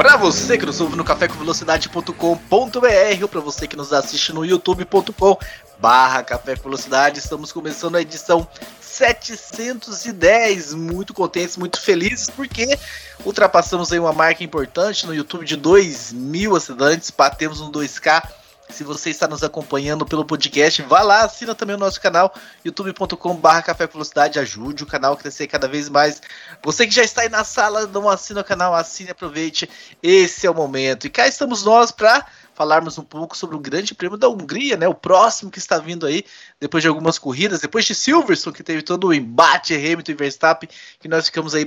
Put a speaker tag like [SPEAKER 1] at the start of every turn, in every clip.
[SPEAKER 1] Para você que nos ouve no cafécomvelocidade.com.br ou para você que nos assiste no youtube.com barra Café com Velocidade, estamos começando a edição 710. Muito contentes, muito felizes, porque ultrapassamos aí uma marca importante no YouTube de 2 mil assinantes, batemos um 2K. Se você está nos acompanhando pelo podcast, vá lá, assina também o nosso canal, youtube.com.br Café Velocidade, ajude o canal a crescer cada vez mais. Você que já está aí na sala, não assina o canal, assine, aproveite, esse é o momento. E cá estamos nós para falarmos um pouco sobre o Grande Prêmio da Hungria, né? O próximo que está vindo aí, depois de algumas corridas, depois de Silverstone, que teve todo o embate Hamilton e Verstappen, que nós ficamos aí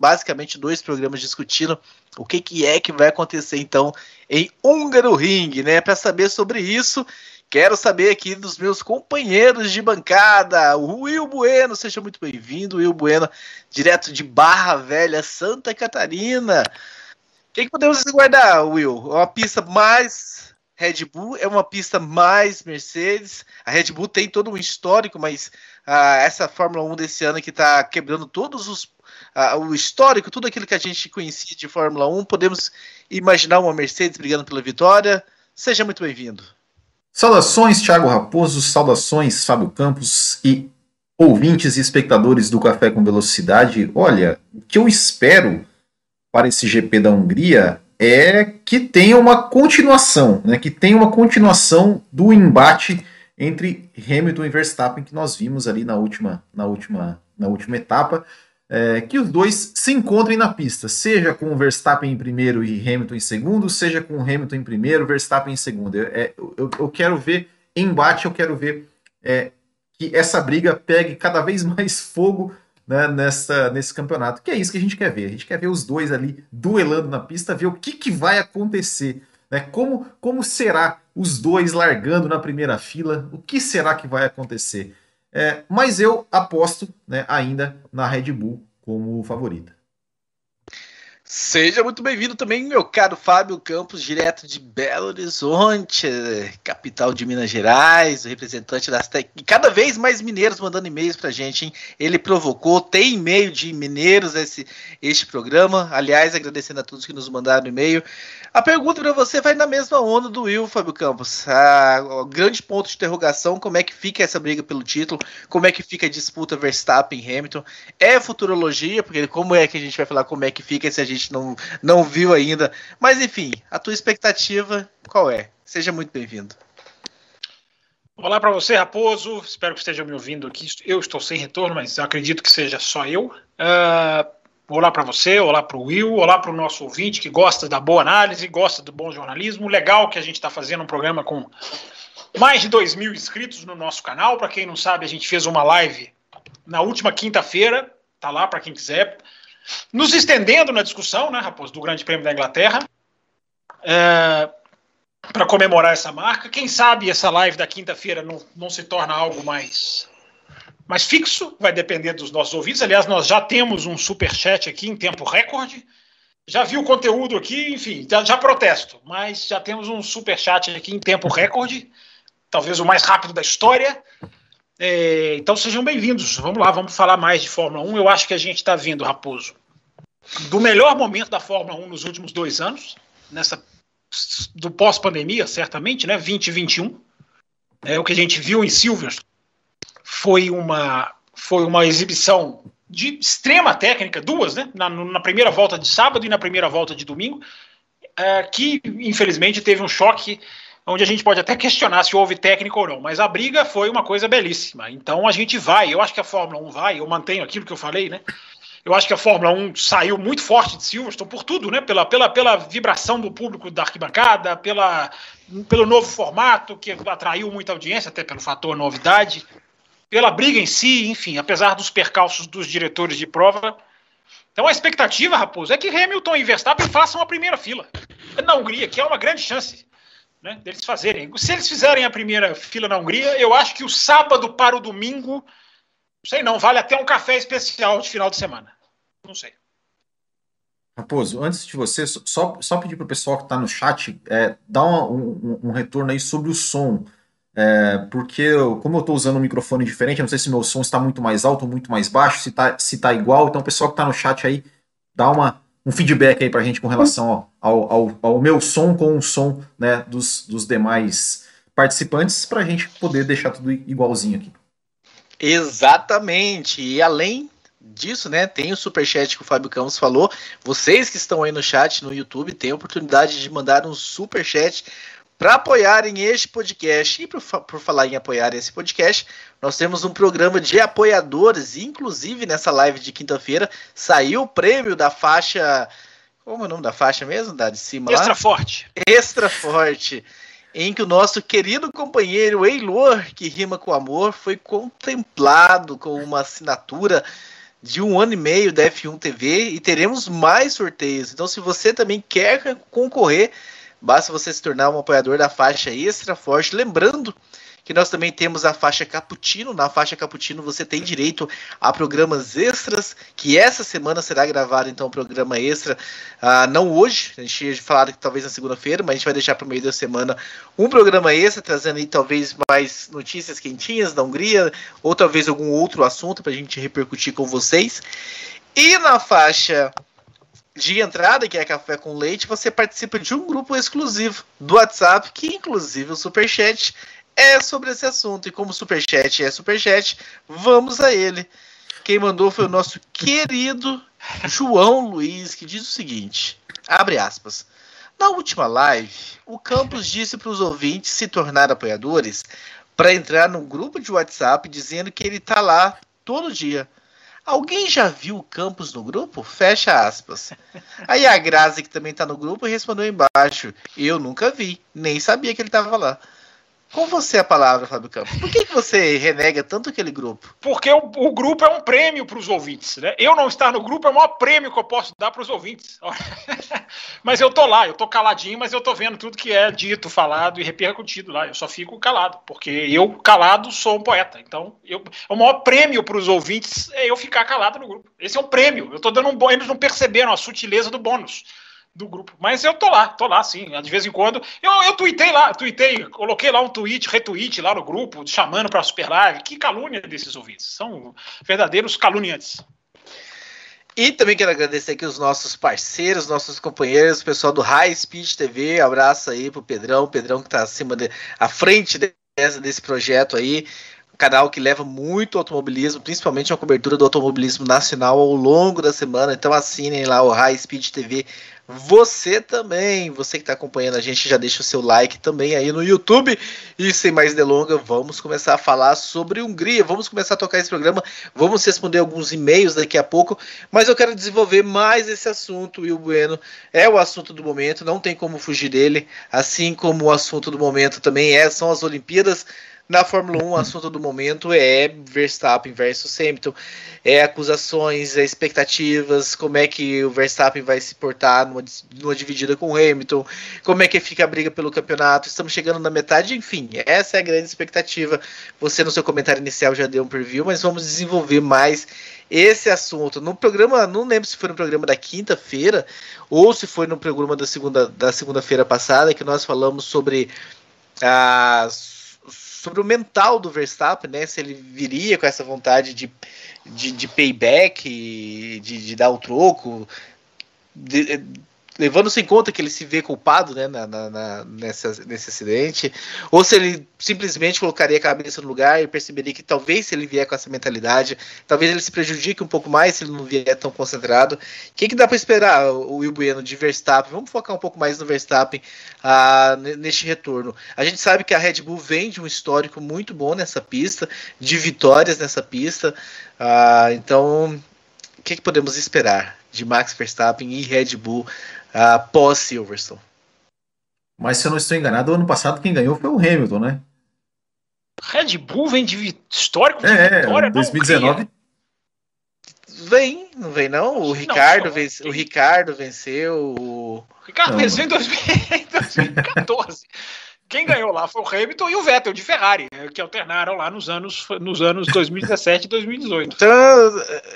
[SPEAKER 1] basicamente dois programas discutindo o que, que é que vai acontecer então em Húngaro Ring, né? Para saber sobre isso, Quero saber aqui dos meus companheiros de bancada. O Will Bueno, seja muito bem-vindo. Will Bueno, direto de Barra Velha, Santa Catarina. O que, que podemos guardar, Will? Uma pista mais Red Bull, é uma pista mais Mercedes. A Red Bull tem todo um histórico, mas ah, essa Fórmula 1 desse ano que está quebrando todos os. Ah, o histórico, tudo aquilo que a gente conhecia de Fórmula 1, podemos imaginar uma Mercedes brigando pela vitória. Seja muito bem-vindo.
[SPEAKER 2] Saudações, Thiago Raposo, saudações, Fábio Campos e ouvintes e espectadores do Café com Velocidade. Olha, o que eu espero para esse GP da Hungria é que tenha uma continuação, né, que tenha uma continuação do embate entre Hamilton e Verstappen que nós vimos ali na última, na última, na última etapa, é, que os dois se encontrem na pista, seja com o Verstappen em primeiro e Hamilton em segundo, seja com o Hamilton em primeiro, Verstappen em segundo. É, eu, eu, quero ver embate, eu quero ver é, que essa briga pegue cada vez mais fogo né, nessa, nesse campeonato. Que é isso que a gente quer ver. A gente quer ver os dois ali duelando na pista, ver o que, que vai acontecer. Né? Como, como será os dois largando na primeira fila? O que será que vai acontecer? É, mas eu aposto né, ainda na Red Bull como favorita.
[SPEAKER 1] Seja muito bem-vindo também, meu caro Fábio Campos, direto de Belo Horizonte, capital de Minas Gerais, representante das tec... E cada vez mais mineiros mandando e-mails pra gente, hein? Ele provocou, tem e-mail de mineiros esse, este programa. Aliás, agradecendo a todos que nos mandaram e-mail. A pergunta para você vai na mesma onda do Will, Fábio Campos. A, o grande ponto de interrogação, como é que fica essa briga pelo título? Como é que fica a disputa Verstappen-Hamilton? É futurologia, porque como é que a gente vai falar como é que fica se a gente não, não viu ainda? Mas enfim, a tua expectativa qual é? Seja muito bem-vindo.
[SPEAKER 3] Olá para você, Raposo. Espero que esteja me ouvindo aqui. Eu estou sem retorno, mas acredito que seja só eu. Uh, Olá para você, olá para o Will, olá para o nosso ouvinte que gosta da boa análise, gosta do bom jornalismo. Legal que a gente está fazendo um programa com mais de 2 mil inscritos no nosso canal. Para quem não sabe, a gente fez uma live na última quinta-feira, tá lá para quem quiser, nos estendendo na discussão, né, Raposo, do Grande Prêmio da Inglaterra, é, para comemorar essa marca. Quem sabe essa live da quinta-feira não, não se torna algo mais mais fixo, vai depender dos nossos ouvintes. Aliás, nós já temos um super chat aqui em tempo recorde. Já vi o conteúdo aqui, enfim, já, já protesto, mas já temos um super chat aqui em tempo recorde, talvez o mais rápido da história. É, então sejam bem-vindos. Vamos lá, vamos falar mais de Fórmula 1. Eu acho que a gente está vindo, Raposo, do melhor momento da Fórmula 1 nos últimos dois anos, nessa do pós-pandemia, certamente, né? 2021. É o que a gente viu em Silverstone foi uma, foi uma exibição de extrema técnica, duas, né? Na, na primeira volta de sábado e na primeira volta de domingo, é, que infelizmente teve um choque onde a gente pode até questionar se houve técnica ou não, mas a briga foi uma coisa belíssima. Então a gente vai, eu acho que a Fórmula 1 vai, eu mantenho aquilo que eu falei, né? Eu acho que a Fórmula 1 saiu muito forte de Silverstone por tudo, né? Pela, pela, pela vibração do público da arquibancada, pela, pelo novo formato que atraiu muita audiência, até pelo fator novidade pela briga em si, enfim, apesar dos percalços dos diretores de prova. Então a expectativa, Raposo, é que Hamilton e Verstappen façam a primeira fila na Hungria, que é uma grande chance né, deles fazerem. Se eles fizerem a primeira fila na Hungria, eu acho que o sábado para o domingo, não sei não, vale até um café especial de final de semana. Não sei.
[SPEAKER 2] Raposo, antes de você, só, só pedir para o pessoal que está no chat é, dar um, um, um, retorno aí sobre o som. É, porque, eu, como eu estou usando um microfone diferente, eu não sei se meu som está muito mais alto ou muito mais baixo, se está se tá igual. Então, o pessoal que está no chat aí, dá uma, um feedback aí para a gente com relação ao, ao, ao, meu som com o som né, dos, dos demais participantes, para a gente poder deixar tudo igualzinho aqui.
[SPEAKER 1] Exatamente. E além disso, né, tem o superchat que o Fábio Campos falou. Vocês que estão aí no chat, no YouTube, têm a oportunidade de mandar um superchat para apoiarem este podcast. E por, por falar em apoiar esse podcast, nós temos um programa de apoiadores. Inclusive, nessa live de quinta-feira, saiu o prêmio da faixa. Como é o nome da faixa mesmo? Da de cima
[SPEAKER 3] Extra
[SPEAKER 1] lá?
[SPEAKER 3] Forte.
[SPEAKER 1] Extra Forte em que o nosso querido companheiro Eilor, que rima com amor, foi contemplado com uma assinatura de um ano e meio da F1 TV e teremos mais sorteios. Então, se você também quer concorrer, basta você se tornar um apoiador da faixa Extra Forte. Lembrando que nós também temos a faixa Cappuccino. Na faixa Cappuccino você tem direito a programas extras, que essa semana será gravado então um programa extra, uh, não hoje, a gente ia falar que talvez na segunda-feira, mas a gente vai deixar para o meio da semana um programa extra, trazendo aí talvez mais notícias quentinhas da Hungria, ou talvez algum outro assunto para a gente repercutir com vocês. E na faixa de entrada, que é Café com Leite, você participa de um grupo exclusivo do WhatsApp, que inclusive o Superchat é sobre esse assunto. E como superchat é superchat, vamos a ele. Quem mandou foi o nosso querido João Luiz, que diz o seguinte: abre aspas. Na última live, o Campos disse para os ouvintes se tornar apoiadores para entrar num grupo de WhatsApp dizendo que ele está lá todo dia. Alguém já viu o Campos no grupo? Fecha aspas. Aí a Grazi, que também está no grupo, respondeu embaixo: Eu nunca vi, nem sabia que ele estava lá. Com você a palavra, Fábio Campos. Por que, que você renega tanto aquele grupo?
[SPEAKER 3] Porque o, o grupo é um prêmio para os ouvintes. Né? Eu não estar no grupo é o maior prêmio que eu posso dar para os ouvintes. mas eu tô lá, eu tô caladinho, mas eu tô vendo tudo que é dito, falado e repercutido lá. Eu só fico calado, porque eu, calado, sou um poeta. Então, eu, o maior prêmio para os ouvintes é eu ficar calado no grupo. Esse é um prêmio. Eu tô dando um bônus, eles não perceberam a sutileza do bônus do grupo. Mas eu tô lá, tô lá sim. De vez em quando. Eu, eu tuitei lá, tuitei, coloquei lá um tweet, retweet lá no grupo, chamando para Super Live. Que calúnia desses ouvintes. São verdadeiros caluniantes.
[SPEAKER 1] E também quero agradecer aqui os nossos parceiros, nossos companheiros, o pessoal do High Speed TV. Abraço aí pro Pedrão, Pedrão que tá acima de, à frente desse, desse projeto aí canal que leva muito automobilismo, principalmente a cobertura do automobilismo nacional ao longo da semana. Então assinem lá o High Speed TV você também, você que está acompanhando a gente, já deixa o seu like também aí no YouTube. E sem mais delongas, vamos começar a falar sobre Hungria. Vamos começar a tocar esse programa. Vamos responder alguns e-mails daqui a pouco. Mas eu quero desenvolver mais esse assunto. E o Bueno é o assunto do momento, não tem como fugir dele. Assim como o assunto do momento também é, são as Olimpíadas. Na Fórmula 1, o assunto do momento é Verstappen versus Hamilton. É acusações, é expectativas, como é que o Verstappen vai se portar numa, numa dividida com o Hamilton, como é que fica a briga pelo campeonato. Estamos chegando na metade, enfim, essa é a grande expectativa. Você, no seu comentário inicial, já deu um preview, mas vamos desenvolver mais esse assunto. No programa, não lembro se foi no programa da quinta-feira ou se foi no programa da segunda da segunda-feira passada que nós falamos sobre as sobre o mental do Verstappen, né? Se ele viria com essa vontade de, de, de payback, de, de dar o troco, de, levando-se em conta que ele se vê culpado né, na, na, nessa, nesse acidente, ou se ele simplesmente colocaria a cabeça no lugar e perceberia que talvez se ele vier com essa mentalidade, talvez ele se prejudique um pouco mais se ele não vier tão concentrado. O que, que dá para esperar, o Will Bueno, de Verstappen? Vamos focar um pouco mais no Verstappen ah, neste retorno. A gente sabe que a Red Bull vem de um histórico muito bom nessa pista, de vitórias nessa pista, ah, então o que, que podemos esperar de Max Verstappen e Red Bull uh, pós Silverstone.
[SPEAKER 2] Mas se eu não estou enganado, ano passado quem ganhou foi o Hamilton, né?
[SPEAKER 3] Red Bull vem de histórico de
[SPEAKER 2] é, vitória, 2019.
[SPEAKER 1] Vem, não vem não. O Ricardo, não, vence, o Ricardo venceu. O
[SPEAKER 3] Ricardo não, venceu em 2014. Quem ganhou lá foi o Hamilton e o Vettel de Ferrari, né, que alternaram lá nos anos, nos anos 2017 e 2018.
[SPEAKER 1] Então,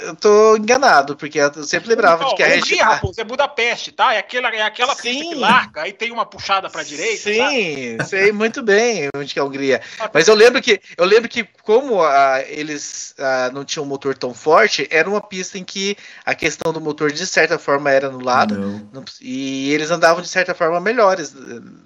[SPEAKER 1] eu tô enganado, porque eu sempre lembrava
[SPEAKER 3] Não,
[SPEAKER 1] de que a
[SPEAKER 3] Hungria, Raposo, é Budapeste, tá? É aquela, é aquela
[SPEAKER 1] Sim.
[SPEAKER 3] pista que larga, aí tem uma puxada pra direita. sabe?
[SPEAKER 1] Sim, sei muito bem onde que é a Hungria. Mas eu lembro que eu lembro que como ah, eles ah, não tinham um motor tão forte, era uma pista em que a questão do motor de certa forma era anulada
[SPEAKER 2] Não.
[SPEAKER 1] e eles andavam de certa forma melhores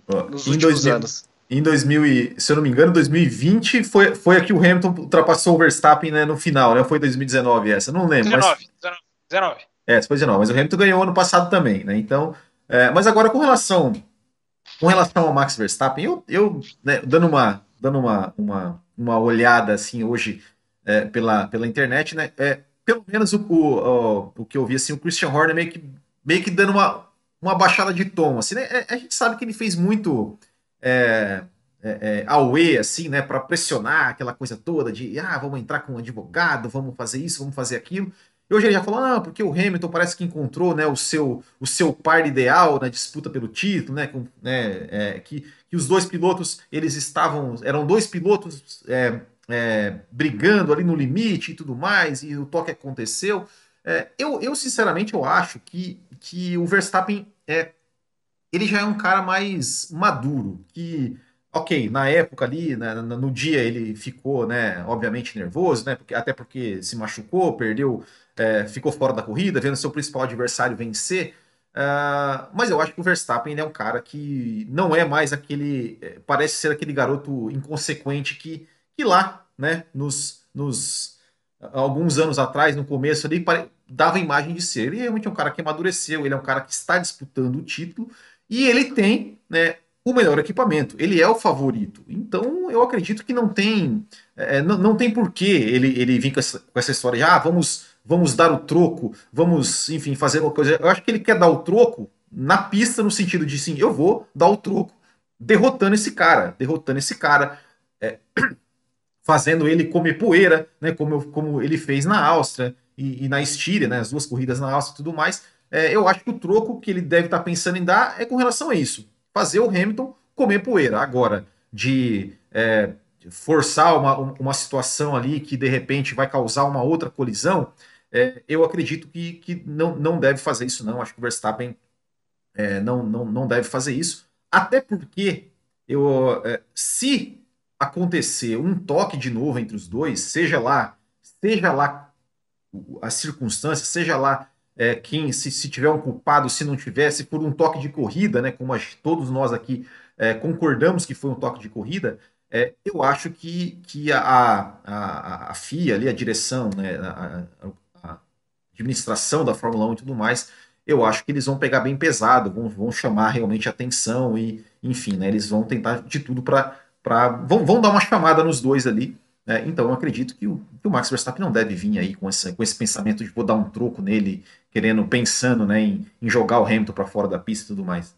[SPEAKER 2] Ó,
[SPEAKER 1] nos
[SPEAKER 2] em
[SPEAKER 1] últimos
[SPEAKER 2] 2000
[SPEAKER 1] anos.
[SPEAKER 2] Em 2000, e, se eu não me engano, 2020 foi, foi aqui o Hamilton ultrapassou o Verstappen né, no final, né? Foi 2019 essa? Não lembro. Mas,
[SPEAKER 3] 19, 19, 19.
[SPEAKER 2] é, foi 19, mas o Hamilton ganhou ano passado também, né? Então, é, mas agora com relação com relação ao Max Verstappen, eu, eu né, dando uma dando uma, uma, uma olhada assim hoje é, pela, pela internet, né? É, pelo menos o, o, o, o que eu vi assim, o Christian Horner meio que meio que dando uma, uma baixada de tom, assim, né? É, A gente sabe que ele fez muito é, é, é, assim, né, para pressionar aquela coisa toda de, ah, vamos entrar com um advogado, vamos fazer isso, vamos fazer aquilo. E hoje ele já falou, não, porque o Hamilton parece que encontrou, né, o seu, o seu par ideal na disputa pelo título, né, com, né é, que, que os dois pilotos, eles estavam, eram dois pilotos é, é, brigando ali no limite e tudo mais, e o toque aconteceu. Eu, eu, sinceramente, eu acho que, que o Verstappen é, ele já é um cara mais maduro, que, ok, na época ali, né, no dia ele ficou, né, obviamente nervoso, né, porque, até porque se machucou, perdeu, é, ficou fora da corrida, vendo seu principal adversário vencer, ah, mas eu acho que o Verstappen é um cara que não é mais aquele, é, parece ser aquele garoto inconsequente que, que lá, né, nos, nos alguns anos atrás, no começo ali, dava a imagem de ser. Ele realmente é um cara que amadureceu, ele é um cara que está disputando o título e ele tem, né, o melhor equipamento. Ele é o favorito. Então, eu acredito que não tem, é, não, não tem porquê ele, ele vir com essa, com essa história de, ah, vamos, vamos dar o troco, vamos, enfim, fazer uma coisa. Eu acho que ele quer dar o troco na pista, no sentido de, sim, eu vou dar o troco derrotando esse cara, derrotando esse cara, é, fazendo ele comer poeira, né, como, como ele fez na Áustria e, e na Estíria, né, as duas corridas na Áustria e tudo mais. É, eu acho que o troco que ele deve estar pensando em dar é com relação a isso. Fazer o Hamilton comer poeira. Agora, de é, forçar uma, uma situação ali que de repente vai causar uma outra colisão, é, eu acredito que, que não, não deve fazer isso, não. Acho que o Verstappen é, não, não, não deve fazer isso. Até porque eu, é, se acontecer um toque de novo entre os dois, seja lá, seja lá as circunstâncias, seja lá é, quem, se, se tiver um culpado, se não tiver, se for um toque de corrida, né, como as- todos nós aqui é, concordamos que foi um toque de corrida, é, eu acho que, que a, a, a FIA, ali, a direção, né, a, a- a administração da Fórmula 1 e tudo mais, eu acho que eles vão pegar bem pesado, vão, vão chamar realmente atenção e, enfim, né, eles vão tentar de tudo para. Vão, vão dar uma chamada nos dois ali. né? então eu acredito que o, que o Max Verstappen não deve vir aí com, essa, com esse pensamento de vou dar um troco nele, querendo, pensando né, em, em jogar o Hamilton para fora da pista e tudo mais.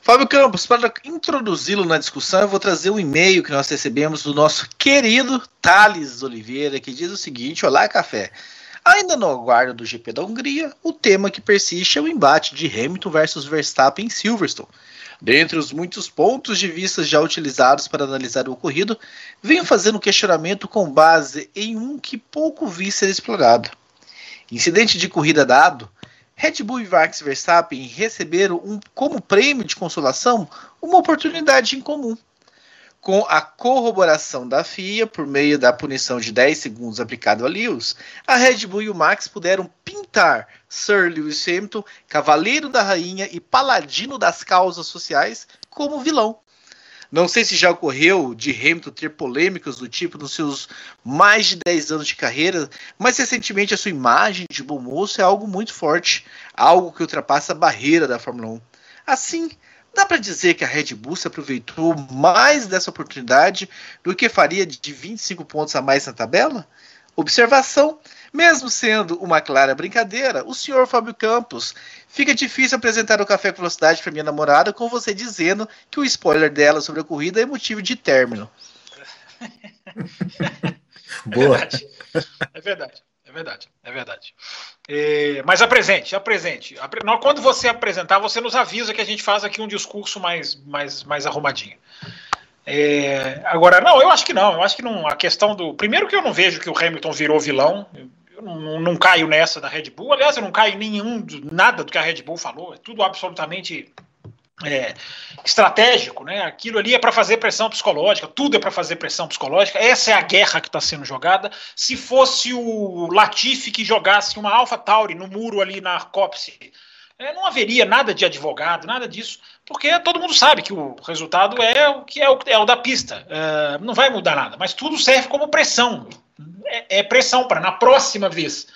[SPEAKER 1] Fábio Campos, para introduzi-lo na discussão, eu vou trazer um e-mail que nós recebemos do nosso querido Thales Oliveira, que diz o seguinte: Olá, café. Ainda no aguardo do GP da Hungria, o tema que persiste é o embate de Hamilton versus Verstappen em Silverstone. Dentre os muitos pontos de vista já utilizados para analisar o ocorrido, venho fazendo um questionamento com base em um que pouco vi ser explorado. Incidente de corrida dado, Red Bull e Max Verstappen receberam um, como prêmio de consolação uma oportunidade em comum. Com a corroboração da FIA por meio da punição de 10 segundos aplicado a Lewis, a Red Bull e o Max puderam pintar Sir Lewis Hamilton, cavaleiro da rainha e paladino das causas sociais, como vilão. Não sei se já ocorreu de Hamilton ter polêmicas do tipo nos seus mais de 10 anos de carreira, mas recentemente a sua imagem de bom moço é algo muito forte, algo que ultrapassa a barreira da Fórmula 1. Assim, dá para dizer que a Red Bull se aproveitou mais dessa oportunidade do que faria de 25 pontos a mais na tabela? Observação: mesmo sendo uma clara brincadeira, o senhor Fábio Campos fica difícil apresentar o Café com Velocidade para minha namorada com você dizendo que o spoiler dela sobre a corrida é motivo de término.
[SPEAKER 3] É
[SPEAKER 2] Boa.
[SPEAKER 3] verdade. É verdade. É verdade. É verdade. É, mas apresente, apresente. Quando você apresentar, você nos avisa que a gente faz aqui um discurso mais, mais, mais arrumadinho. É, agora, não, eu acho que não. Eu acho que não. A questão do. Primeiro que eu não vejo que o Hamilton virou vilão. Eu não, não caio nessa da Red Bull. Aliás, eu não caio em nenhum nada do que a Red Bull falou. É tudo absolutamente é, estratégico, né? Aquilo ali é para fazer pressão psicológica, tudo é para fazer pressão psicológica. Essa é a guerra que está sendo jogada. Se fosse o Latifi que jogasse uma Alpha Tauri no muro ali na Copse, é, não haveria nada de advogado, nada disso, porque todo mundo sabe que o resultado é o que é o, é o da pista. É, não vai mudar nada, mas tudo serve como pressão. É, é pressão para na próxima vez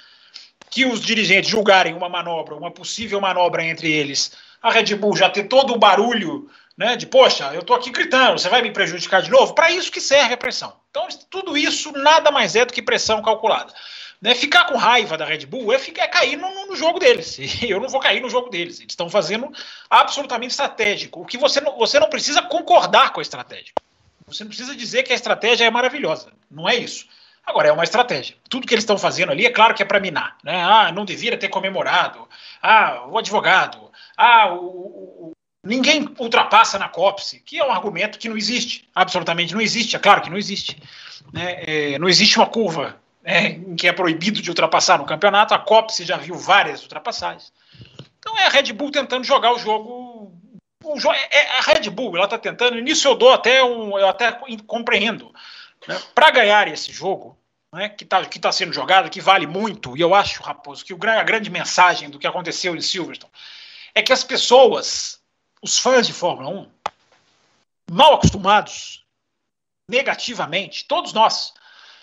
[SPEAKER 3] que os dirigentes julgarem uma manobra, uma possível manobra entre eles a Red Bull já ter todo o barulho né, de, poxa, eu estou aqui gritando, você vai me prejudicar de novo? Para isso que serve a pressão. Então, tudo isso nada mais é do que pressão calculada. Né, ficar com raiva da Red Bull é, ficar, é cair no, no, jogo deles. Eu não vou cair no jogo deles. Eles estão fazendo absolutamente estratégico. O que você não, você não precisa concordar com a estratégia. Você não precisa dizer que a estratégia é maravilhosa. Não é isso. Agora, é uma estratégia. Tudo que eles estão fazendo ali é claro que é para minar. Né? Ah, não deveria ter comemorado. Ah, o advogado ah, o, o, ninguém ultrapassa na COPSE, que é um argumento que não existe, absolutamente não existe, é claro que não existe. Né? É, não existe uma curva né, em que é proibido de ultrapassar no campeonato, a COPSE já viu várias ultrapassagens. Então é a Red Bull tentando jogar o jogo. O jo é, é a Red Bull, ela está tentando, nisso eu dou até um. Eu até compreendo. Né? Para ganhar esse jogo, né, que está que tá sendo jogado, que vale muito, e eu acho, Raposo, que o, a grande mensagem do que aconteceu em Silverstone é que as pessoas, os fãs de Fórmula 1, mal acostumados negativamente, todos nós,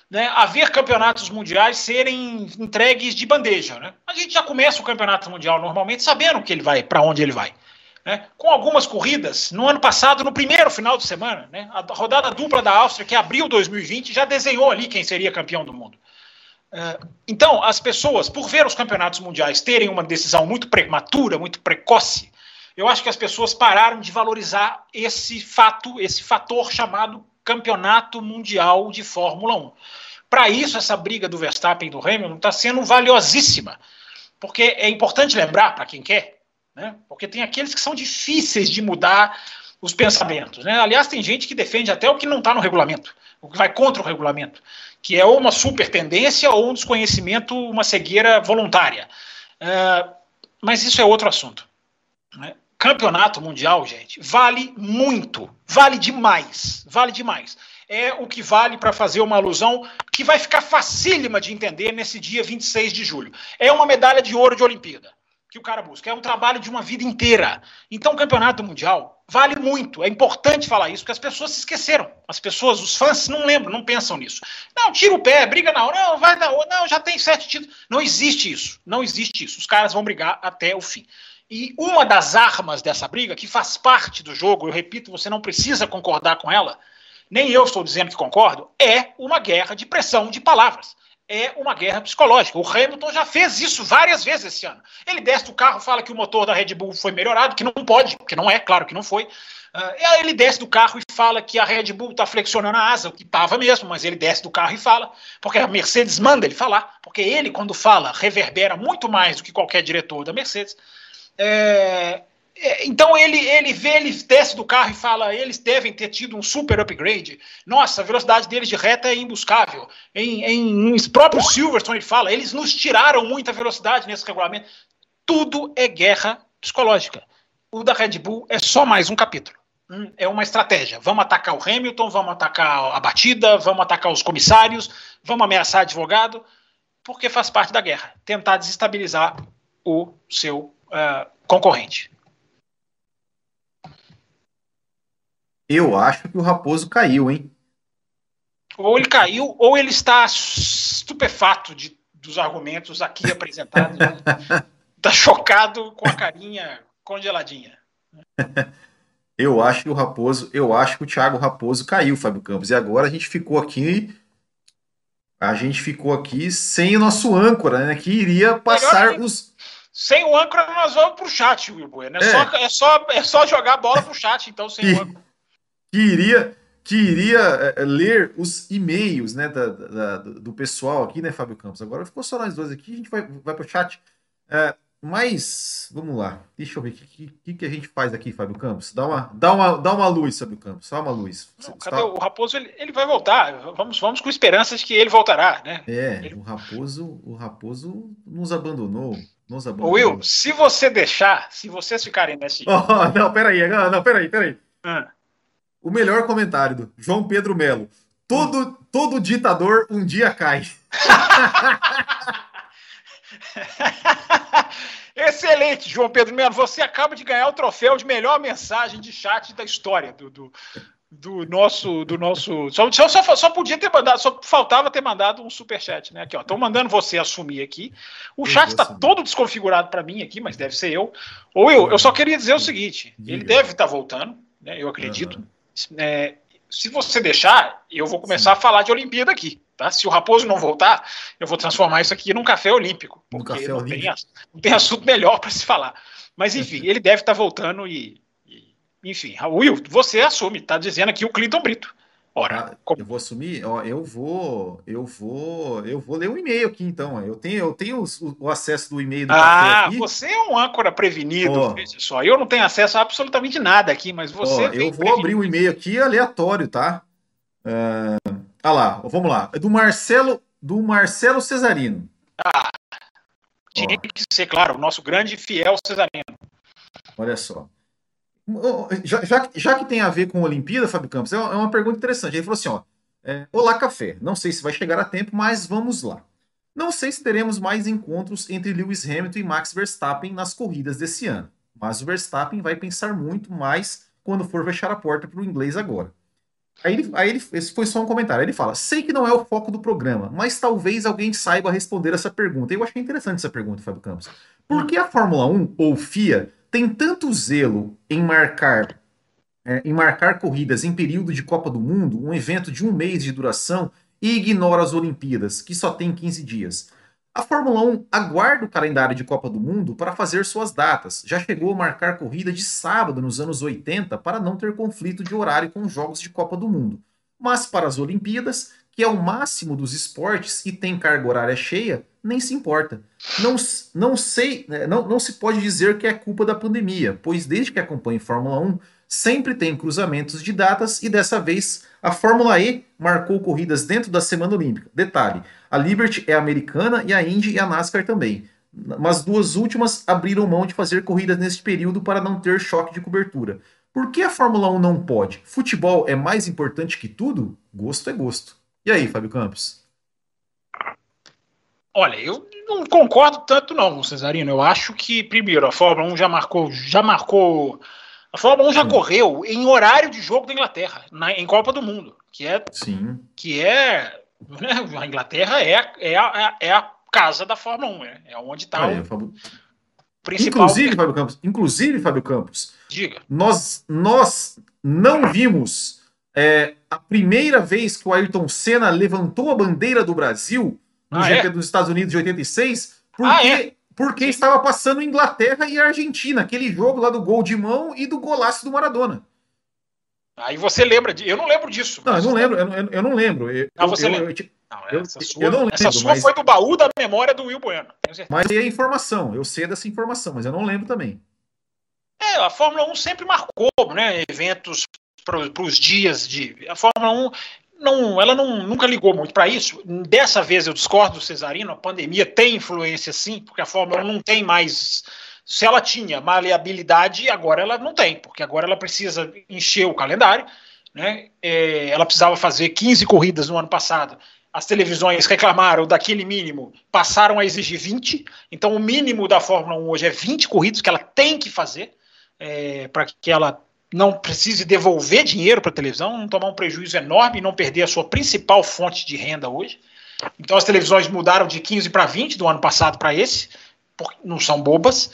[SPEAKER 3] né, a ver campeonatos mundiais serem entregues de bandeja. Né? A gente já começa o campeonato mundial normalmente sabendo que ele vai, para onde ele vai. Né? Com algumas corridas, no ano passado, no primeiro final de semana, né, a rodada dupla da Áustria, que abriu 2020, já desenhou ali quem seria campeão do mundo. É, então, as pessoas, por ver os campeonatos mundiais terem uma decisão muito prematura, muito precoce, eu acho que as pessoas pararam de valorizar esse fato, esse fator chamado Campeonato Mundial de Fórmula 1. Para isso, essa briga do Verstappen e do Hamilton está sendo valiosíssima, porque é importante lembrar para quem quer, né? porque tem aqueles que são difíceis de mudar os pensamentos. Né? Aliás, tem gente que defende até o que não está no regulamento, o que vai contra o regulamento que é ou uma super tendência ou um desconhecimento, uma cegueira voluntária. Uh, mas isso é outro assunto. Né? Campeonato mundial, gente, vale muito, vale demais, vale demais. É o que vale para fazer uma alusão que vai ficar facílima de entender nesse dia 26 de julho. É uma medalha de ouro de Olimpíada que o cara busca. É um trabalho de uma vida inteira. Então, o campeonato mundial vale muito. É importante falar isso, porque as pessoas se esqueceram. As pessoas, os fãs, não lembram, não pensam nisso. Não, tira o pé, briga não, não, vai dar, não, já tem sete títulos. Não existe isso. Não existe isso. Os caras vão brigar até o fim. E uma das armas dessa briga, que faz parte do jogo, eu repito, você não precisa concordar com ela, nem eu estou dizendo que concordo, é uma guerra de pressão de palavras é uma guerra psicológica. O Hamilton já fez isso várias vezes esse ano. Ele desce do carro, fala que o motor da Red Bull foi melhorado, que não pode, que não é, claro que não foi. Uh, ele desce do carro e fala que a Red Bull está flexionando a asa, o que estava mesmo, mas ele desce do carro e fala, porque a Mercedes manda ele falar, porque ele, quando fala, reverbera muito mais do que qualquer diretor da Mercedes. É, então ele, ele vê, ele desce do carro e fala: eles devem ter tido um super upgrade. Nossa, a velocidade deles de reta é imbuscável. Em, em, em próprio Silverstone ele fala: eles nos tiraram muita velocidade nesse regulamento. Tudo é guerra psicológica. O da Red Bull é só mais um capítulo. Hum, é uma estratégia. Vamos atacar o Hamilton, vamos atacar a batida, vamos atacar os comissários, vamos ameaçar advogado, porque faz parte da guerra. Tentar desestabilizar o seu uh, concorrente.
[SPEAKER 2] Eu acho que o Raposo caiu, hein?
[SPEAKER 3] Ou ele caiu, ou ele está estupefato de, dos argumentos aqui apresentados. Está chocado com a carinha congeladinha.
[SPEAKER 2] Eu acho que o Raposo, eu acho que o Thiago Raposo caiu, Fábio Campos. E agora a gente ficou aqui, a gente ficou aqui sem o nosso âncora, né? Que iria passar Melhor os
[SPEAKER 3] sem o âncora nós vamos pro chat, Will Bueno. É, é. Só, é, só, é só jogar a bola pro chat, então, sem
[SPEAKER 2] e, o âncora que iria, que iria é, ler os e-mails né, da, da, do pessoal aqui, né, Fábio Campos? Agora ficou só nós dois aqui, a gente vai, vai para o chat. É, mas, vamos lá, deixa eu ver o que, que, que, a gente faz aqui, Fábio Campos. Dá uma, dá uma, dá uma luz, Fábio Campos, só uma luz.
[SPEAKER 3] Não, cadê o Raposo? Ele, ele vai voltar. Vamos, vamos com esperanças que ele voltará, né?
[SPEAKER 2] É,
[SPEAKER 3] ele...
[SPEAKER 2] o Raposo, o Raposo nos abandonou. Nos abandonou.
[SPEAKER 3] Will, se você deixar, se vocês ficarem nesse.
[SPEAKER 2] Oh, não, peraí, não, não, peraí, peraí. Ah. O melhor comentário do João Pedro Melo. Todo, todo ditador um dia cai.
[SPEAKER 3] Excelente, João Pedro Melo. Você acaba de ganhar o troféu de melhor mensagem de chat da história do, do, do nosso. Do nosso só, só, só, podia ter mandado, só faltava ter mandado um super chat, né? Aqui, ó. Estão mandando você assumir aqui. O chat está todo desconfigurado para mim aqui, mas deve ser eu. Ou eu, eu só queria dizer o seguinte: ele deve estar tá voltando, né? Eu acredito. Uhum. É, se você deixar, eu vou começar Sim. a falar de Olimpíada aqui. Tá? Se o Raposo não voltar, eu vou transformar isso aqui num café olímpico. Porque café não, olímpico. Tem, não, Tem, assunto melhor para se falar. Mas enfim, ele deve estar tá voltando e, e, Enfim, Will, você assume, está dizendo aqui o Clinton Brito.
[SPEAKER 2] Ora, ah, como... eu vou assumir, ó, eu vou, eu vou, eu vou ler um e-mail aqui então. Eu tenho, eu tenho o, o acesso do e-mail do
[SPEAKER 3] Ah, você é um âncora prevenido, ó, só. Eu não tenho acesso a absolutamente nada aqui, mas você. Ó,
[SPEAKER 2] eu vou abrir o um e-mail aqui aleatório, tá? Uh, ah lá, vamos lá. É do Marcelo, do Marcelo Cesarino. Ah,
[SPEAKER 3] tinha que ser, claro, o nosso grande fiel Cesarino.
[SPEAKER 2] Olha só. Já, já, já, que tem a ver com a Olimpíada, Fábio Campos, é uma é pergunta interessante. Ele falou assim: ó, é, Olá, café. Não sei se vai chegar a tempo, mas vamos lá. Não sei se teremos mais encontros entre Lewis Hamilton e Max Verstappen nas corridas desse ano, mas o Verstappen vai pensar muito mais quando for fechar a porta para o inglês agora. Aí ele, aí ele, esse foi só um comentário. Ele fala: sei que não é o foco do programa, mas talvez alguém saiba responder essa pergunta. Eu achei interessante essa pergunta, Fábio Campos. Por que a Fórmula 1 ou FIA tem tanto zelo em marcar é, em marcar corridas em período de Copa do Mundo, um evento de um mês de duração, e ignora as Olimpíadas, que só tem 15 dias. A Fórmula 1 aguarda o calendário de Copa do Mundo para fazer suas datas. Já chegou a marcar corrida de sábado nos anos 80 para não ter conflito de horário com os jogos de Copa do Mundo. Mas para as Olimpíadas, que é o máximo dos esportes e tem carga horária cheia, nem se importa. Não, não sei, né, não, não se pode dizer que é culpa da pandemia, pois desde que acompanho Fórmula 1, sempre tem cruzamentos de datas e dessa vez a Fórmula E marcou corridas dentro da Semana Olímpica. Detalhe, a Liberty é americana e a Indy e a NASCAR também. Mas duas últimas abriram mão de fazer corridas neste período para não ter choque de cobertura. Por que a Fórmula 1 não pode? Futebol é mais importante que tudo? Gosto é gosto. E aí, Fábio Campos?
[SPEAKER 3] Olha, eu não concordo tanto não, Cesarino. Eu acho que, primeiro, a Fórmula 1 já marcou, já marcou. A Fórmula 1 já hum. correu em horário de jogo da Inglaterra, na, em Copa do Mundo. Que é.
[SPEAKER 2] Sim.
[SPEAKER 3] Que é. Né, a Inglaterra é, é, a, é a casa da Fórmula 1, é, é onde está é, o Fábio...
[SPEAKER 2] principal. Inclusive, Fábio Campos, inclusive, Fábio Campos,
[SPEAKER 3] Diga.
[SPEAKER 2] Nós, nós não vimos é, a primeira vez que o Ayrton Senna levantou a bandeira do Brasil no ah, GP é? dos Estados Unidos de 86, porque, ah, é? porque estava passando Inglaterra e Argentina, aquele jogo lá do gol de mão e do golaço do Maradona.
[SPEAKER 3] Aí você lembra de. Eu não lembro disso.
[SPEAKER 2] Não, eu não lembro, eu, eu, eu não lembro. Eu,
[SPEAKER 3] não, você eu, lembra. não, essa sua, não lembro, essa sua mas... foi do baú da memória do Will Bueno.
[SPEAKER 2] Mas é a informação, eu sei dessa informação, mas eu não lembro também.
[SPEAKER 3] É, a Fórmula 1 sempre marcou né, eventos para os dias de. A Fórmula 1 não, ela não, nunca ligou muito para isso. Dessa vez eu discordo do Cesarino, a pandemia tem influência sim, porque a Fórmula 1 não tem mais. Se ela tinha maleabilidade, agora ela não tem, porque agora ela precisa encher o calendário. Né? É, ela precisava fazer 15 corridas no ano passado. As televisões reclamaram daquele mínimo, passaram a exigir 20. Então, o mínimo da Fórmula 1 hoje é 20 corridas que ela tem que fazer é, para que ela não precise devolver dinheiro para a televisão, não tomar um prejuízo enorme não perder a sua principal fonte de renda hoje. Então as televisões mudaram de 15 para 20 do ano passado para esse, porque não são bobas.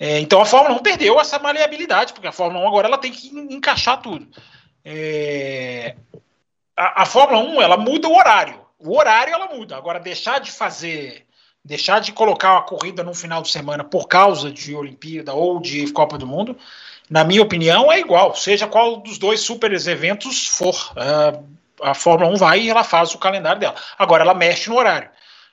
[SPEAKER 3] É, então a Fórmula 1 perdeu essa maleabilidade, porque a Fórmula 1 agora ela tem que encaixar tudo. É, a, a Fórmula 1 ela muda o horário. O horário ela muda. Agora deixar de fazer deixar de colocar a corrida no final de semana por causa de Olimpíada ou de Copa do Mundo, na minha opinião, é igual, seja qual dos dois super eventos for. Uh, a Fórmula 1 vai e ela faz o calendário dela. Agora, ela mexe no horário.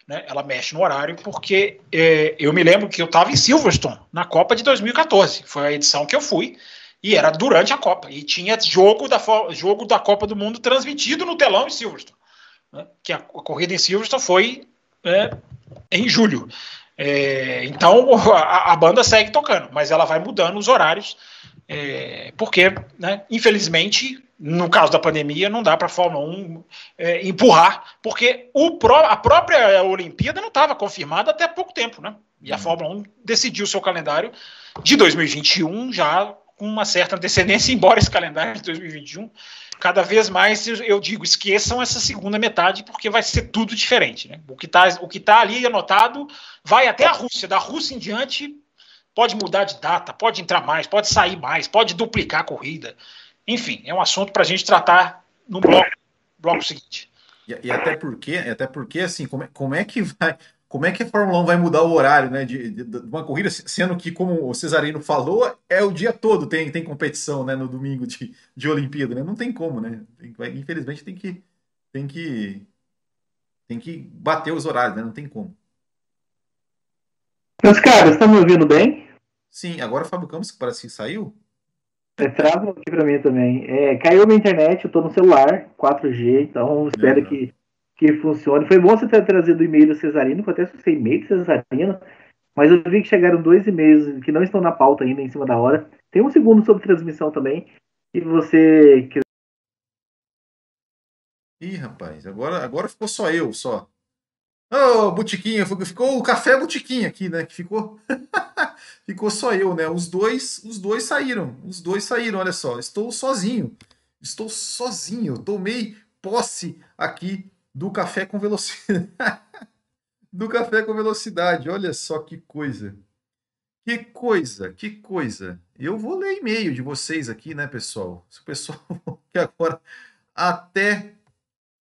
[SPEAKER 3] Né? Ela mexe no horário porque é, eu me lembro que eu estava em Silverstone na Copa de 2014. Foi a edição que eu fui e era durante a Copa. E tinha jogo da, jogo da Copa do Mundo transmitido no telão em Silverstone. Né? Que a, a, corrida em Silverstone foi é, em julho. É, então a, a, banda segue tocando, mas ela vai mudando os horários, é, porque, né, infelizmente, no caso da pandemia, não dá para a Fórmula 1 é, empurrar, porque pró a própria Olimpíada não estava confirmada até pouco tempo, né? E a uhum. Fórmula 1 decidiu seu calendário de 2021 já com uma certa antecedência, embora esse calendário de 2021 cada vez mais eu digo, esqueçam essa segunda metade, porque vai ser tudo diferente. Né? O que está tá ali anotado vai até a Rússia. Da Rússia em diante, pode mudar de data, pode entrar mais, pode sair mais, pode duplicar a corrida. Enfim, é um assunto para a gente tratar no bloco, bloco seguinte.
[SPEAKER 2] E, e, até porque, até porque assim, como é, como é que vai como é que a Fórmula 1 vai mudar o horário né, de, de, de, uma corrida, sendo que, como o Cesarino falou, é o dia todo tem, tem competição né, no domingo de, de Olimpíada, né? Não tem como, né? Tem, infelizmente tem que, tem que tem que bater os horários, né? Não tem como.
[SPEAKER 4] Meus caras, estão me ouvindo bem?
[SPEAKER 2] Sim, agora o Fábio Campos que parece que saiu.
[SPEAKER 4] É, trava aqui para mim também. É, caiu minha internet, eu estou no celular, 4G, então espero que que funcione. Foi bom você ter trazido o e-mail do Cesarino, que eu até assustei e-mail do Cesarino, mas eu vi que chegaram dois e-mails que não estão na pauta ainda, em cima da hora. Tem um segundo sobre transmissão também, e você...
[SPEAKER 2] Ih, rapaz, agora, agora ficou só eu, só. Ô, oh, Botiquinha, ficou o café Botiquinha aqui, né? Que ficou ficou só eu, né? Os dois, os dois saíram. Os dois saíram, olha só. Estou sozinho. Estou sozinho. Tomei posse aqui do café com velocidade. do café com velocidade. Olha só que coisa. Que coisa, que coisa. Eu vou ler e-mail de vocês aqui, né, pessoal? Se o pessoal que agora até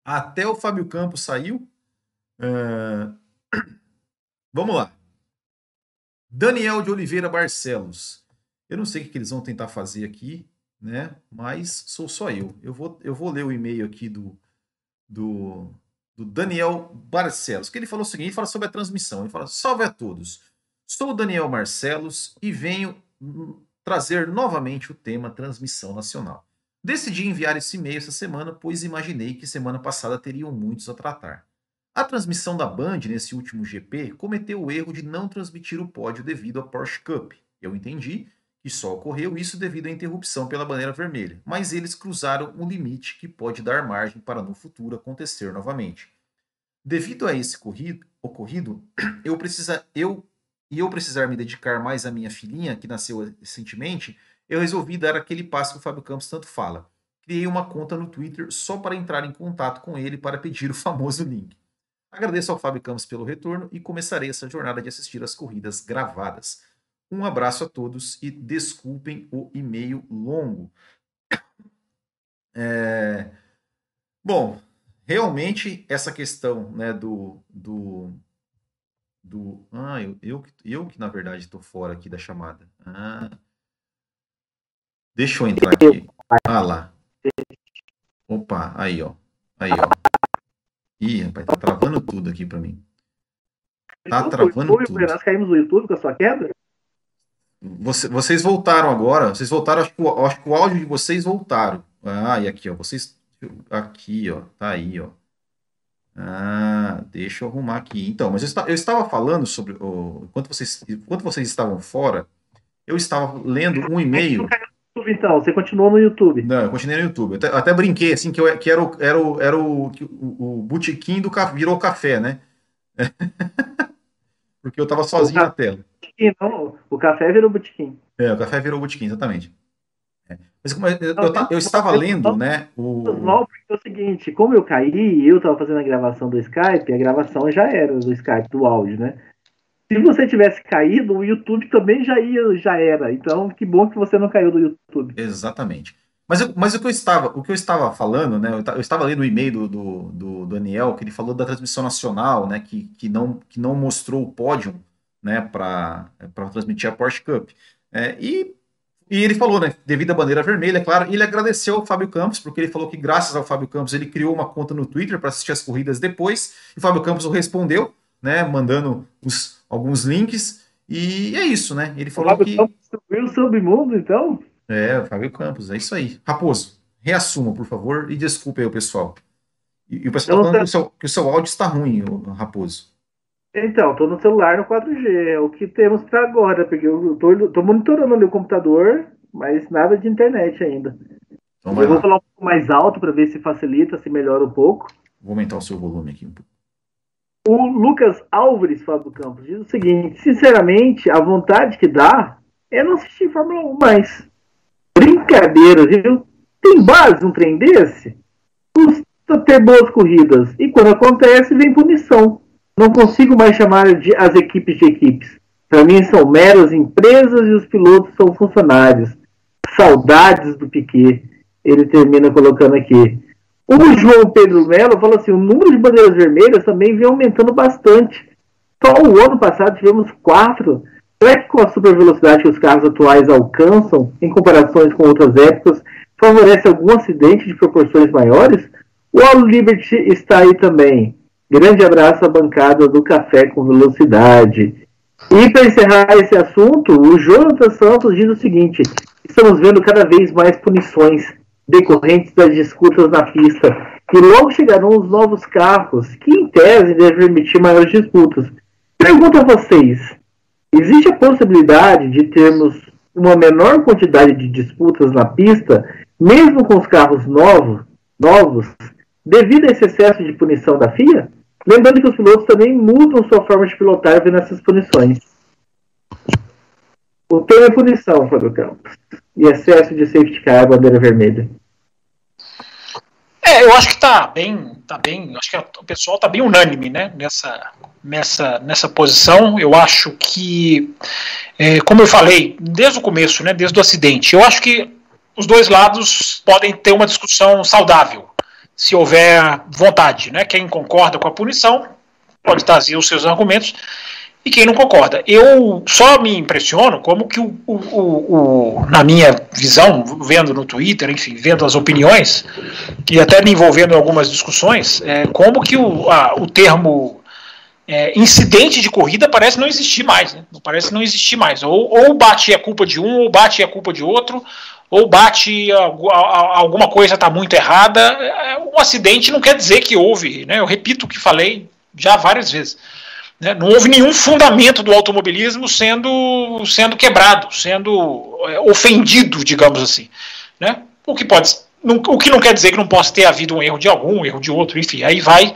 [SPEAKER 2] até o Fábio Campos saiu. Uh... Vamos lá. Daniel de Oliveira Barcelos. Eu não sei o que eles vão tentar fazer aqui, né? Mas sou só eu. Eu vou, eu vou ler o e-mail aqui do, do, do Daniel Barcelos, que ele falou o seguinte, ele fala sobre a transmissão, ele fala, salve a todos, sou o Daniel Barcelos e venho trazer novamente o tema transmissão nacional. Decidi enviar esse e-mail essa semana, pois imaginei que semana passada teriam muitos a tratar. A transmissão da Band nesse último GP cometeu o erro de não transmitir o pódio devido à Porsche Cup. Eu entendi que só ocorreu isso devido à interrupção pela bandeira vermelha, mas eles cruzaram um limite que pode dar margem para no futuro acontecer novamente. Devido a esse ocorrido, eu precisa eu e eu precisar me dedicar mais à minha filhinha que nasceu recentemente, eu resolvi dar aquele passo que o Fábio Campos tanto fala. Criei uma conta no Twitter só para entrar em contato com ele para pedir o famoso link. Agradeço ao Fábio Campos pelo retorno e começarei essa jornada de assistir as corridas gravadas. Um abraço a todos e desculpem o e-mail longo. É... Bom, realmente essa questão né, do, do, do. Ah, eu, eu, eu que na verdade estou fora aqui da chamada. Ah. Deixa eu entrar aqui. Ah lá. Opa, aí ó. Aí ó. Ih, rapaz, tá travando tudo aqui para mim. Tá travando tudo.
[SPEAKER 4] Nós caímos no YouTube com a sua queda?
[SPEAKER 2] Você, vocês voltaram agora. Vocês voltaram, acho que, o, acho que o áudio de vocês voltaram. Ah, e aqui, ó. Vocês. Aqui, ó. Tá aí, ó. Ah, deixa eu arrumar aqui. Então, mas eu, está, eu estava falando sobre. Oh, enquanto, vocês, enquanto vocês estavam fora, eu estava lendo um e-mail.
[SPEAKER 4] Então, você continuou no YouTube.
[SPEAKER 2] Não, eu continuei no YouTube. Eu até, até brinquei assim que, eu, que era, o, era, o, era o, o, o botequim do virou café, né? Porque eu estava sozinho na tela
[SPEAKER 4] não. O café virou botequim.
[SPEAKER 2] É, o café virou botequim, exatamente. É. Mas como eu, eu, eu, eu estava lendo, né? O...
[SPEAKER 4] Não, porque é o seguinte, como eu caí e eu estava fazendo a gravação do Skype, a gravação já era do Skype, do áudio, né? Se você tivesse caído, o YouTube também já ia, já era. Então, que bom que você não caiu do YouTube.
[SPEAKER 2] Exatamente. Mas, eu, mas o, que eu estava, o que eu estava falando, né? Eu, estava lendo o e-mail do, do, do, Daniel, que ele falou da transmissão nacional, né? Que, que, não, que não mostrou o pódio né, para transmitir a Porsche Cup. É, e E ele falou, né, devido à bandeira vermelha, é claro, ele agradeceu ao Fábio Campos, porque ele falou que graças ao Fábio Campos ele criou uma conta no Twitter para assistir as corridas depois, e o Fábio Campos o respondeu, né, mandando os, alguns links, e é isso, né? Ele falou o Fábio que... Campos
[SPEAKER 4] subiu o submundo, então?
[SPEAKER 2] É, o Fábio Campos, é isso aí. Raposo, reassuma, por favor, e desculpe aí o pessoal. E, e o pessoal está falando que o, seu, que o seu áudio está ruim, Raposo.
[SPEAKER 4] Então, estou no celular no 4G, é o que temos para agora, porque eu estou monitorando ali o computador, mas nada de internet ainda. Então, eu vou falar um pouco mais alto para ver se facilita, se melhora um pouco.
[SPEAKER 2] Vou aumentar o seu volume aqui um pouco.
[SPEAKER 4] O Lucas Álvares, Fábio Campos, diz o seguinte: sinceramente, a vontade que dá é não assistir Fórmula 1 mais. Brincadeira, viu? Tem base um trem desse? Custa ter boas corridas. E quando acontece, vem punição. Não consigo mais chamar de as equipes de equipes. Para mim são meras empresas e os pilotos são funcionários. Saudades do Piquet. Ele termina colocando aqui. O João Pedro Melo fala assim: o número de bandeiras vermelhas também vem aumentando bastante. Só o ano passado tivemos quatro. Será que com a super velocidade que os carros atuais alcançam, em comparações com outras épocas, favorece algum acidente de proporções maiores? O All Liberty está aí também. Grande abraço à bancada do Café com Velocidade. E para encerrar esse assunto, o Jonathan Santos diz o seguinte: estamos vendo cada vez mais punições decorrentes das disputas na pista. E logo chegarão os novos carros, que em tese devem permitir maiores disputas. Pergunto a vocês: existe a possibilidade de termos uma menor quantidade de disputas na pista, mesmo com os carros novos, novos devido a esse excesso de punição da FIA? Lembrando que os pilotos também mudam sua forma de pilotar vendo essas punições. O tema é punição, Fábio Campos. E excesso de safety car, bandeira vermelha.
[SPEAKER 3] É, eu acho que está bem, tá bem, acho que o pessoal está bem unânime, né, nessa, nessa, nessa posição. Eu acho que, é, como eu falei desde o começo, né, desde o acidente, eu acho que os dois lados podem ter uma discussão saudável se houver vontade. Né? Quem concorda com a punição pode trazer os seus argumentos e quem não concorda. Eu só me impressiono como que, o, o, o, na minha visão, vendo no Twitter, enfim, vendo as opiniões, e até me envolvendo em algumas discussões, é, como que o, a, o termo é, incidente de corrida parece não existir mais, né? parece não existir mais. Ou, ou bate a culpa de um, ou bate a culpa de outro, ou bate alguma coisa está muito errada. É, um acidente não quer dizer que houve, né? Eu repito o que falei já várias vezes. Né? Não houve nenhum fundamento do automobilismo sendo, sendo quebrado, sendo é, ofendido, digamos assim. Né? O que pode, não, o que não quer dizer que não possa ter havido um erro de algum, um erro de outro, enfim, aí vai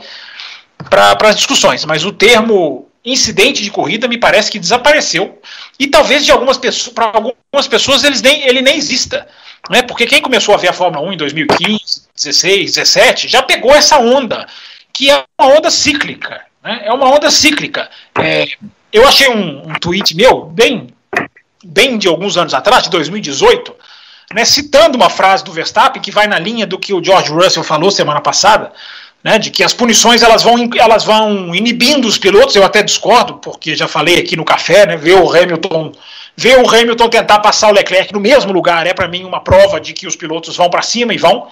[SPEAKER 3] para as discussões. Mas o termo incidente de corrida me parece que desapareceu e talvez de algumas pessoas para algumas pessoas eles nem, ele nem exista né porque quem começou a ver a Fórmula 1 em 2015 16 17 já pegou essa onda que é uma onda cíclica né? é uma onda cíclica. É, eu achei um, um tweet meu bem bem de alguns anos atrás de 2018 né, citando uma frase do Verstappen que vai na linha do que o George Russell falou semana passada né, de que as punições elas vão, elas vão inibindo os pilotos, eu até discordo, porque já falei aqui no café, né, ver o Hamilton ver o Hamilton tentar passar o Leclerc no mesmo lugar é para mim uma prova de que os pilotos vão para cima e vão,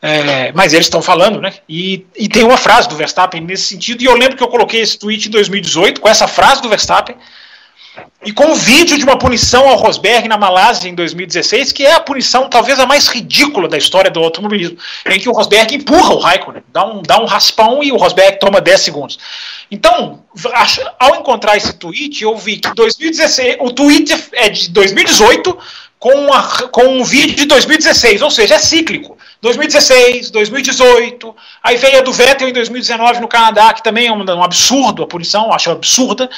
[SPEAKER 3] é, mas eles estão falando, né? E, e tem uma frase do Verstappen nesse sentido, e eu lembro que eu coloquei esse tweet em 2018 com essa frase do Verstappen, e com o vídeo de uma punição ao Rosberg na Malásia em 2016, que é a punição talvez a mais ridícula da história do automobilismo, em que o Rosberg empurra o Raikkonen, dá um, dá um raspão e o Rosberg toma 10 segundos. Então, ao encontrar esse tweet, eu vi que 2016, o tweet é de 2018 com, a, com um vídeo de 2016, ou seja, é cíclico. 2016, 2018, aí veio a do Vettel em 2019 no Canadá, que também é um, um absurdo a punição, acho absurda.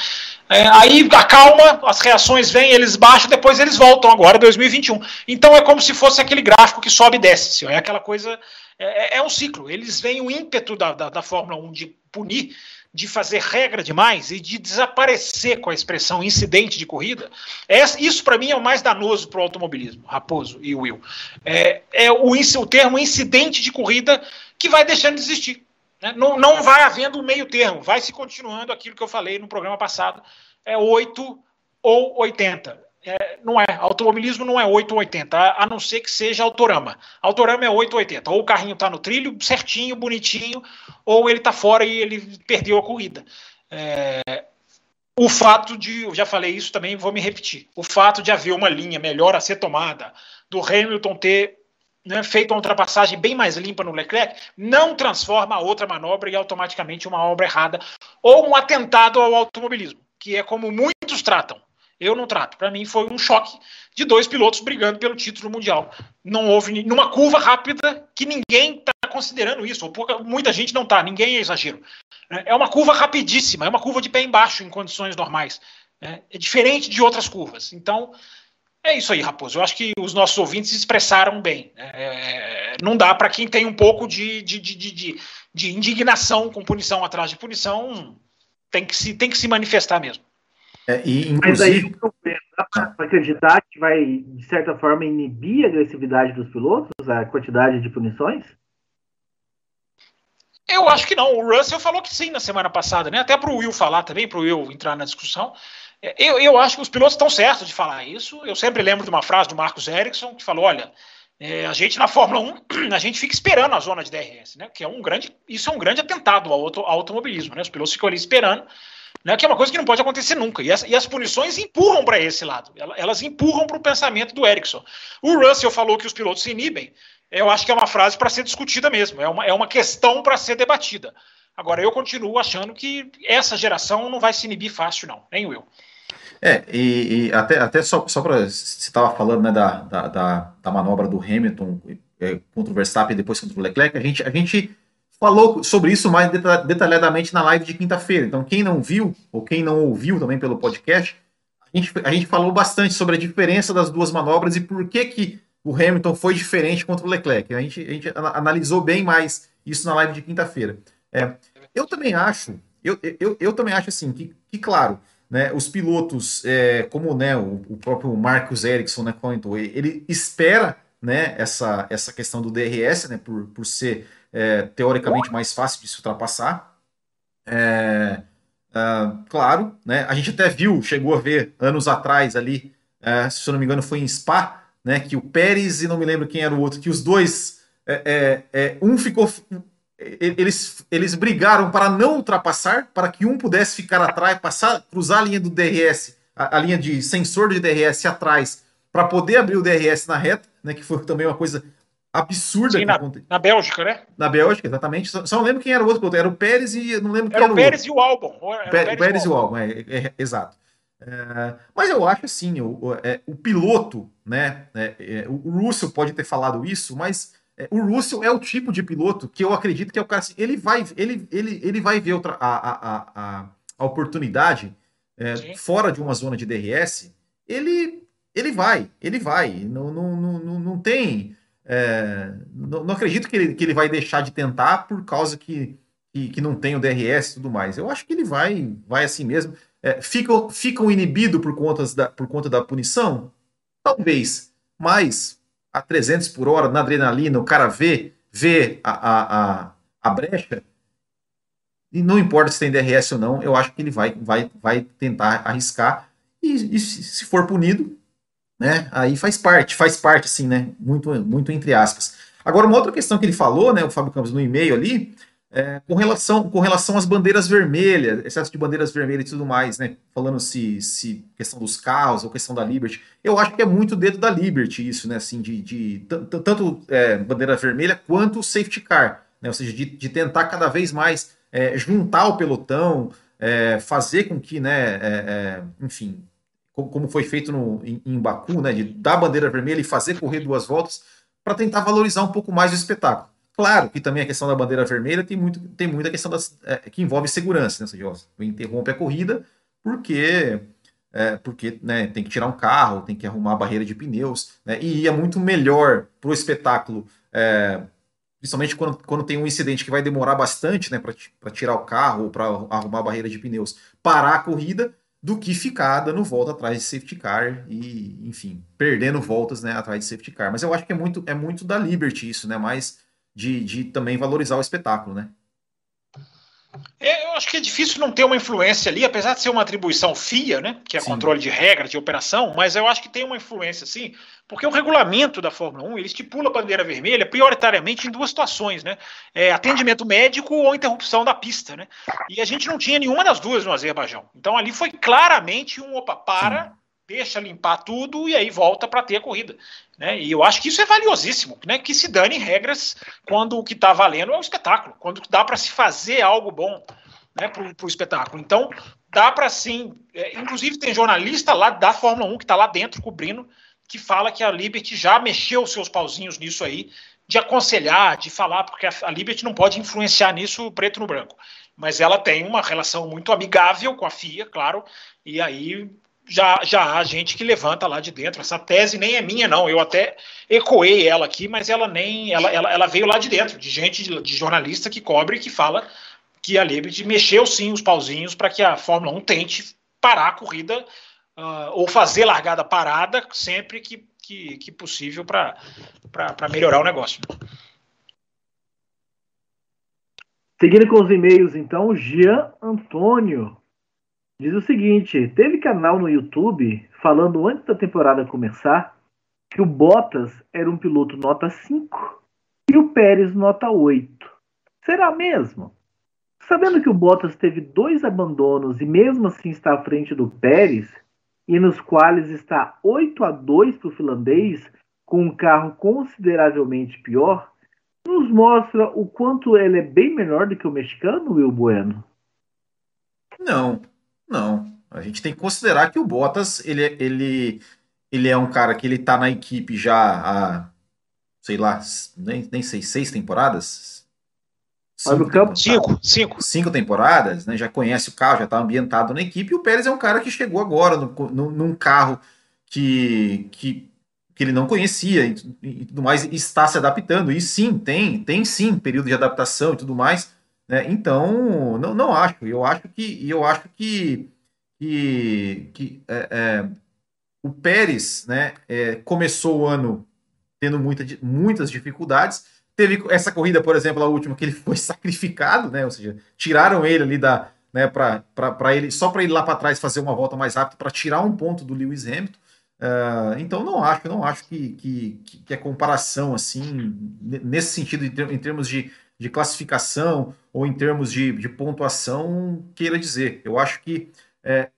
[SPEAKER 3] É, aí acalma, as reações vêm, eles baixam, depois eles voltam agora, 2021. Então é como se fosse aquele gráfico que sobe e desce, assim, é aquela coisa, é, é, é um ciclo. Eles veem o ímpeto da, da, da Fórmula 1 de punir, de fazer regra demais e de desaparecer com a expressão incidente de corrida, é, isso para mim é o mais danoso para o automobilismo, Raposo e Will. É, é o, o termo incidente de corrida que vai deixando de existir. Né? Não, não vai havendo um meio termo, vai se continuando aquilo que eu falei no programa passado, é 8 ou 80. É, não é. Automobilismo não é 8 ou 80, a, a não ser que seja autorama. Autorama é 8 ou 80. Ou o carrinho está no trilho certinho, bonitinho, ou ele está fora e ele perdeu a corrida. É, o fato de, eu já falei isso também, vou me repetir, o fato de haver uma linha melhor a ser tomada, do Hamilton ter né, feito uma ultrapassagem bem mais limpa no Leclerc, não transforma a outra manobra e automaticamente uma obra errada ou um atentado ao automobilismo, que é como muitos tratam. Eu não trato. Para mim foi um choque de dois pilotos brigando pelo título mundial. Não houve numa curva rápida que ninguém está considerando isso, ou pouca, muita gente não está, ninguém é exagero. É uma curva rapidíssima, é uma curva de pé embaixo em condições normais. Né? É diferente de outras curvas. Então, é isso aí, Raposo. Eu acho que os nossos ouvintes expressaram bem. Né? É, não dá para quem tem um pouco de, de, de, de, de indignação com punição atrás de punição, tem que se, tem que se manifestar mesmo.
[SPEAKER 4] É, e, inclusive... Mas aí dá para acreditar que vai, de certa forma, inibir a agressividade dos pilotos, a quantidade de punições?
[SPEAKER 3] Eu acho que não. O Russell falou que sim na semana passada, né? Até para o Will falar também, para o Will entrar na discussão. É, eu, eu acho que os pilotos estão certos de falar isso. Eu sempre lembro de uma frase do Marcos Ericsson que falou: olha, é, a gente na Fórmula 1, a gente fica esperando a zona de DRS, né? Que é um grande, isso é um grande atentado ao, auto, ao automobilismo, né? Os pilotos ficam ali esperando né, que é uma coisa que não pode acontecer nunca. E as, e as punições empurram para esse lado, elas empurram para o pensamento do Ericsson. O Russell falou que os pilotos se inibem, eu acho que é uma frase para ser discutida mesmo, é uma, é uma questão para ser debatida. Agora, eu continuo achando que essa geração não vai se inibir fácil, não, nem eu.
[SPEAKER 2] É, e, e, até, até só, só para. Você estava falando né, da, da, da, manobra do Hamilton é, contra o Verstappen e depois contra o Leclerc, a gente, a gente falou sobre isso mais detalhadamente na live de quinta-feira. Então, quem não viu, ou quem não ouviu também pelo podcast, a gente, a gente falou bastante sobre a diferença das duas manobras e por que, que o Hamilton foi diferente contra o Leclerc. A gente, a gente analisou bem mais isso na live de quinta-feira. É, eu também acho, eu, eu, eu também acho assim, que, que claro, né, os pilotos, é, como né, o, o próprio Marcos Ericsson né, comentou, ele espera né, essa, essa questão do DRS, né, por, por ser é, teoricamente mais fácil de se ultrapassar. É, uh, claro, né? A gente até viu, chegou a ver anos atrás ali, é, se eu não me engano, foi em Spa, né? Que o Pérez e não me lembro quem era o outro, que os dois, é, é, é um ficou, eles, eles brigaram para não ultrapassar, para que um pudesse ficar atrás, passar, cruzar a linha do DRS, a, a linha de sensor de DRS atrás, para poder abrir o DRS na reta, né? Que foi também uma coisa absurda Sim,
[SPEAKER 3] na, na, Bélgica, né?
[SPEAKER 2] Na Bélgica, exatamente. Só, só, não lembro quem era o outro, era o Pérez e não lembro quem
[SPEAKER 3] era, era o Pérez e o Albon.
[SPEAKER 2] Era o Pérez, Pérez e o Albon, é, é, é exato. É, mas eu acho assim, o, o, é, piloto, né? É, o Russell pode ter falado isso, mas o Russell é o tipo de piloto que eu acredito que é o cara assim, ele vai, ele, ele, ele vai ver outra, a, a, a, a oportunidade fora de uma zona de DRS, ele, ele vai, ele vai. Não, não, não, não tem é, não, não, acredito que ele, que ele vai deixar de tentar por causa que, que, que, não tem o DRS e tudo mais. Eu acho que ele vai, vai assim mesmo. É, ficam, ficam inibido por, contas da, por conta da punição? Talvez, mas a 300 por hora, na adrenalina, o cara vê, vê a, a, a, a brecha, e não importa se tem DRS ou não, eu acho que ele vai, vai, vai tentar arriscar, e, e se for punido, né? Aí faz parte, faz parte, assim, né? Muito, muito entre aspas. Agora, uma outra questão que ele falou, né, o Fábio Campos, no e-mail ali, é, com, relação, com relação às bandeiras vermelhas, excesso de bandeiras vermelhas e tudo mais, né? Falando se, se questão dos carros ou questão da Liberty. Eu acho que é muito dedo da Liberty isso, né? Assim, de, de tanto é, bandeira vermelha quanto safety car, né? Ou seja, de, de tentar cada vez mais é, juntar o pelotão, é, fazer com que, né, é, é, enfim, como foi feito no, em, em Baku, né, de dar a bandeira vermelha e fazer correr duas voltas, para tentar valorizar um pouco mais o espetáculo. Claro que também a questão da bandeira vermelha tem, muito, tem muita questão das, é, que envolve segurança, né, seja, interrompe a corrida porque é, porque né, tem que tirar um carro, tem que arrumar a barreira de pneus, né, e é muito melhor para o espetáculo, é, principalmente quando, quando tem um incidente que vai demorar bastante né, para tirar o carro ou para arrumar a barreira de pneus, parar a corrida, do que ficar dando volta atrás de safety car e, enfim, perdendo voltas né, atrás de safety car. Mas eu acho que é muito, é muito da Liberty isso, né? Mais de, de também valorizar o espetáculo, né?
[SPEAKER 3] É, eu acho que é difícil não ter uma influência ali, apesar de ser uma atribuição FIA, né, que é sim. controle de regras de operação, mas eu acho que tem uma influência sim, porque o regulamento da Fórmula 1 ele estipula a bandeira vermelha prioritariamente em duas situações, né, é, atendimento médico ou interrupção da pista, né, e a gente não tinha nenhuma das duas no Azerbaijão. Então ali foi claramente um opa para, sim. Deixa limpar tudo e aí volta para ter a corrida. Né? E eu acho que isso é valiosíssimo, né? que se dane regras quando o que está valendo é o espetáculo, quando dá para se fazer algo bom né, para o espetáculo. Então, dá para sim. É, inclusive, tem jornalista lá da Fórmula 1 que está lá dentro cobrindo, que fala que a Liberty já mexeu seus pauzinhos nisso aí, de aconselhar, de falar, porque a, a Liberty não pode influenciar nisso preto no branco. Mas ela tem uma relação muito amigável com a FIA, claro, e aí já, já há gente que levanta lá de dentro. Essa tese nem é minha, não. Eu até ecoei ela aqui, mas ela nem. Ela, ela, ela veio lá de dentro, de gente, de, de jornalista que cobre e que fala que a Liberty mexeu sim os pauzinhos para que a Fórmula 1 tente parar a corrida uh, ou fazer largada parada sempre que, que, que possível para melhorar o negócio.
[SPEAKER 4] Seguindo com os e-mails, então, Jean Antônio diz o seguinte: teve canal no YouTube falando antes da temporada começar que o Bottas era um piloto nota 5 e o Pérez nota 8. Será mesmo? Sabendo que o Bottas teve dois abandonos e mesmo assim está à frente do Pérez, e nos quais está 8 a 2 para o finlandês, com um carro consideravelmente pior, nos mostra o quanto ele é bem menor do que o mexicano, Will Bueno?
[SPEAKER 2] Não, não. A gente tem que considerar que o Bottas, ele, é, ele, ele é um cara que ele tá na equipe já há, sei lá, nem, nem sei, seis temporadas?
[SPEAKER 4] Cinco, campo,
[SPEAKER 2] cinco, cinco. Cinco temporadas, né? Já conhece o carro, já está ambientado na equipe. E o Pérez é um cara que chegou agora no, no, num carro que, que, que ele não conhecia e, e, tudo mais, e está se adaptando. E sim, tem, tem sim período de adaptação e tudo mais. Né? Então, não, não acho. Eu acho que eu acho que, que, que é, é, o Pérez né, é, começou o ano tendo muita, muitas dificuldades. Teve essa corrida, por exemplo, a última, que ele foi sacrificado, né? Ou seja, tiraram ele ali da. Né, para ele só para ele lá para trás fazer uma volta mais rápida para tirar um ponto do Lewis Hamilton. Uh, então não acho, não acho que, que, que a comparação assim nesse sentido em termos de de classificação ou em termos de, de pontuação queira dizer. Eu acho que é,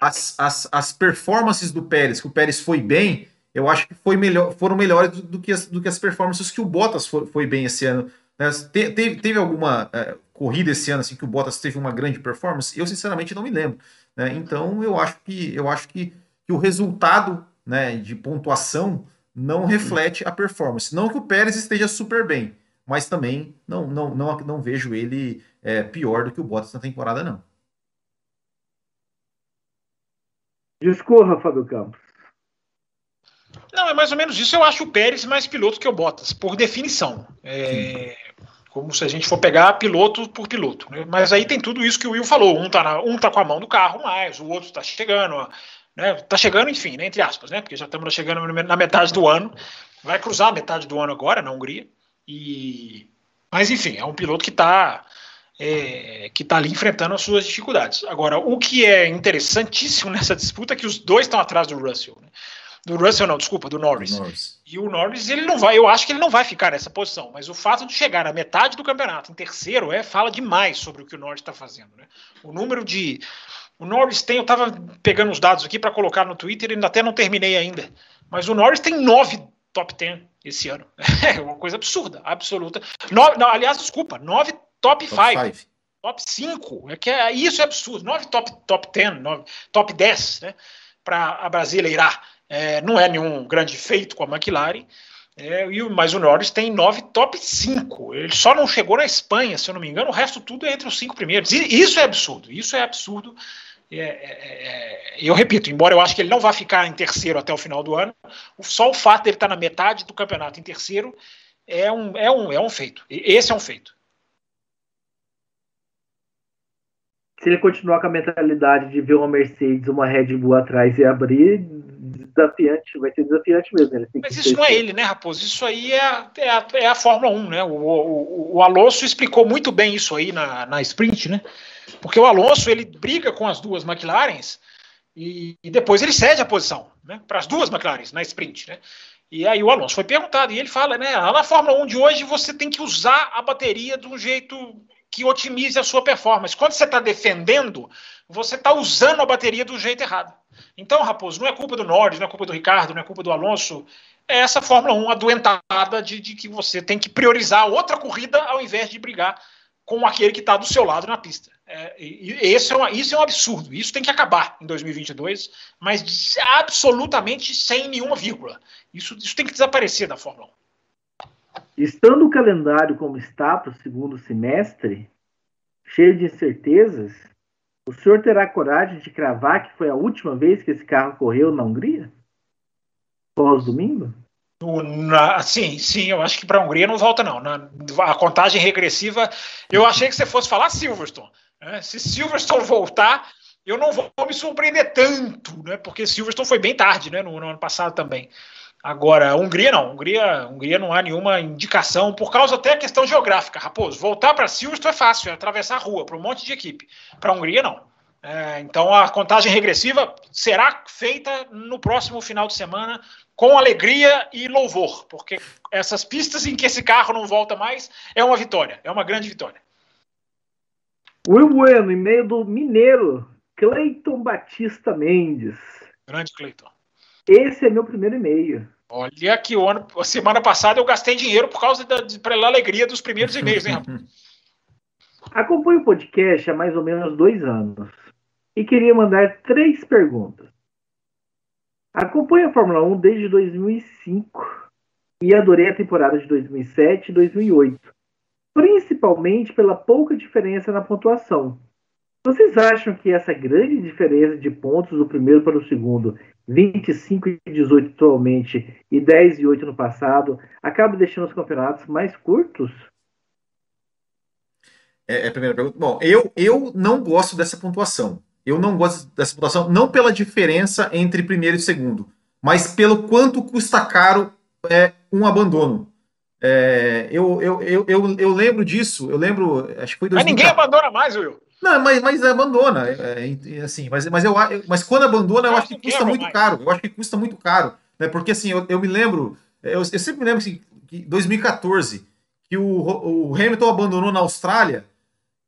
[SPEAKER 2] as, as, as performances do Pérez, que o Pérez foi bem, eu acho que foi melhor, foram melhores do, do, que, as, do que as performances que o Bottas foi, foi bem esse ano. Né? Te, teve, teve alguma é, corrida esse ano assim que o Bottas teve uma grande performance? Eu sinceramente não me lembro. Né? Então eu acho que eu acho que, que o resultado né, de pontuação não reflete a performance. Não que o Pérez esteja super bem, mas também não, não, não, não vejo ele é, pior do que o Bottas na temporada, não.
[SPEAKER 4] Discorra, Fábio Campos.
[SPEAKER 3] Não, é mais ou menos isso. Eu acho o Pérez mais piloto que o Bottas, por definição. É, como se a gente for pegar piloto por piloto. Né? Mas aí tem tudo isso que o Will falou. Um tá, na, um tá com a mão do carro mais, o outro tá chegando. Né? Tá chegando, enfim, né? entre aspas, né? Porque já estamos chegando na metade do ano. Vai cruzar a metade do ano agora na Hungria. E, mas enfim, é um piloto que está é, que está ali enfrentando as suas dificuldades. Agora, o que é interessantíssimo nessa disputa é que os dois estão atrás do Russell. Né? Do Russell, não, desculpa, do Norris. Norris. E o Norris, ele não vai, eu acho que ele não vai ficar nessa posição, mas o fato de chegar à metade do campeonato, em terceiro, é fala demais sobre o que o Norris está fazendo. Né? O número de. O Norris tem, eu estava pegando os dados aqui para colocar no Twitter, ainda até não terminei ainda, mas o Norris tem nove top 10 esse ano. É uma coisa absurda, absoluta. Nove, não, aliás, desculpa, nove top 5. Top 5. É que é, isso é absurdo. Nove top, top 10, nove, top 10, né? Para a brasileirar. É, não é nenhum grande feito com a McLaren. É, e, mas o Norris tem nove top 5. Ele só não chegou na Espanha, se eu não me engano. O resto tudo é entre os cinco primeiros. E isso é absurdo. Isso é absurdo. É, é, é, eu repito, embora eu acho que ele não vá ficar em terceiro até o final do ano, só o fato de ele estar na metade do campeonato em terceiro é um, é um, é um feito. Esse é um feito.
[SPEAKER 1] Se ele continuar com a mentalidade de ver uma Mercedes, uma Red Bull atrás e abrir, desafiante, vai ser desafiante mesmo. Né?
[SPEAKER 3] Mas isso não é ele, né, Raposo? Isso aí é a, é a, é a Fórmula 1, né? O, o, o, Alonso explicou muito bem isso aí na, na sprint, né? Porque o Alonso ele briga com as duas McLarens e, e depois ele cede a posição né, para as duas McLarens na sprint, né? E aí o Alonso foi perguntado e ele fala, né? Na Fórmula 1 de hoje você tem que usar a bateria de um jeito que otimize a sua performance. Quando você está defendendo, você está usando a bateria do jeito errado. Então, Raposo, não é culpa do Norris, não é culpa do Ricardo, não é culpa do Alonso. É essa Fórmula 1 adoentada de, de que você tem que priorizar outra corrida ao invés de brigar com aquele que está do seu lado na pista. É, esse é uma, isso é um absurdo. Isso tem que acabar em 2022, mas absolutamente sem nenhuma vírgula. Isso, isso tem que desaparecer da Fórmula 1.
[SPEAKER 1] Estando o calendário como está para o segundo semestre, cheio de incertezas, o senhor terá coragem de cravar que foi a última vez que esse carro correu na Hungria? Pós-domingo?
[SPEAKER 3] sim, sim, eu acho que para a Hungria não volta, não. Na, a contagem regressiva, eu achei que você fosse falar Silverstone. Né? Se Silverstone voltar, eu não vou me surpreender tanto, né? porque Silverstone foi bem tarde né? no, no ano passado também. Agora, Hungria não. Hungria, Hungria não há nenhuma indicação, por causa até a questão geográfica. Raposo, voltar para Silverstone é fácil, é atravessar a rua para um monte de equipe. Para a Hungria, não. É, então, a contagem regressiva será feita no próximo final de semana com alegria e louvor, porque essas pistas em que esse carro não volta mais é uma vitória, é uma grande vitória.
[SPEAKER 1] Will Bueno, em meio do Mineiro, Cleiton Batista Mendes.
[SPEAKER 3] Grande Cleiton.
[SPEAKER 1] Esse é meu primeiro e-mail.
[SPEAKER 3] Olha que o ano, a semana passada eu gastei dinheiro por causa da pela alegria dos primeiros e-mails, hein, rapaz?
[SPEAKER 1] Acompanho o podcast há mais ou menos dois anos e queria mandar três perguntas. Acompanho a Fórmula 1 desde 2005 e adorei a temporada de 2007 e 2008, principalmente pela pouca diferença na pontuação. Vocês acham que essa grande diferença de pontos do primeiro para o segundo 25 e 18 atualmente e 10 e 8 no passado, acaba deixando os campeonatos mais curtos?
[SPEAKER 2] É, é a primeira pergunta. Bom, eu, eu não gosto dessa pontuação. Eu não gosto dessa pontuação, não pela diferença entre primeiro e segundo, mas pelo quanto custa caro é, um abandono. É, eu, eu, eu, eu, eu lembro disso, eu lembro, acho que foi 2014.
[SPEAKER 3] Mas ninguém abandona mais, Will.
[SPEAKER 2] Não, mas, mas abandona, é, é, assim, mas, mas, eu, mas quando abandona, eu acho que custa muito caro. Eu acho que custa muito caro, né? Porque assim, eu, eu me lembro, eu, eu sempre me lembro assim, que 2014, que o, o Hamilton abandonou na Austrália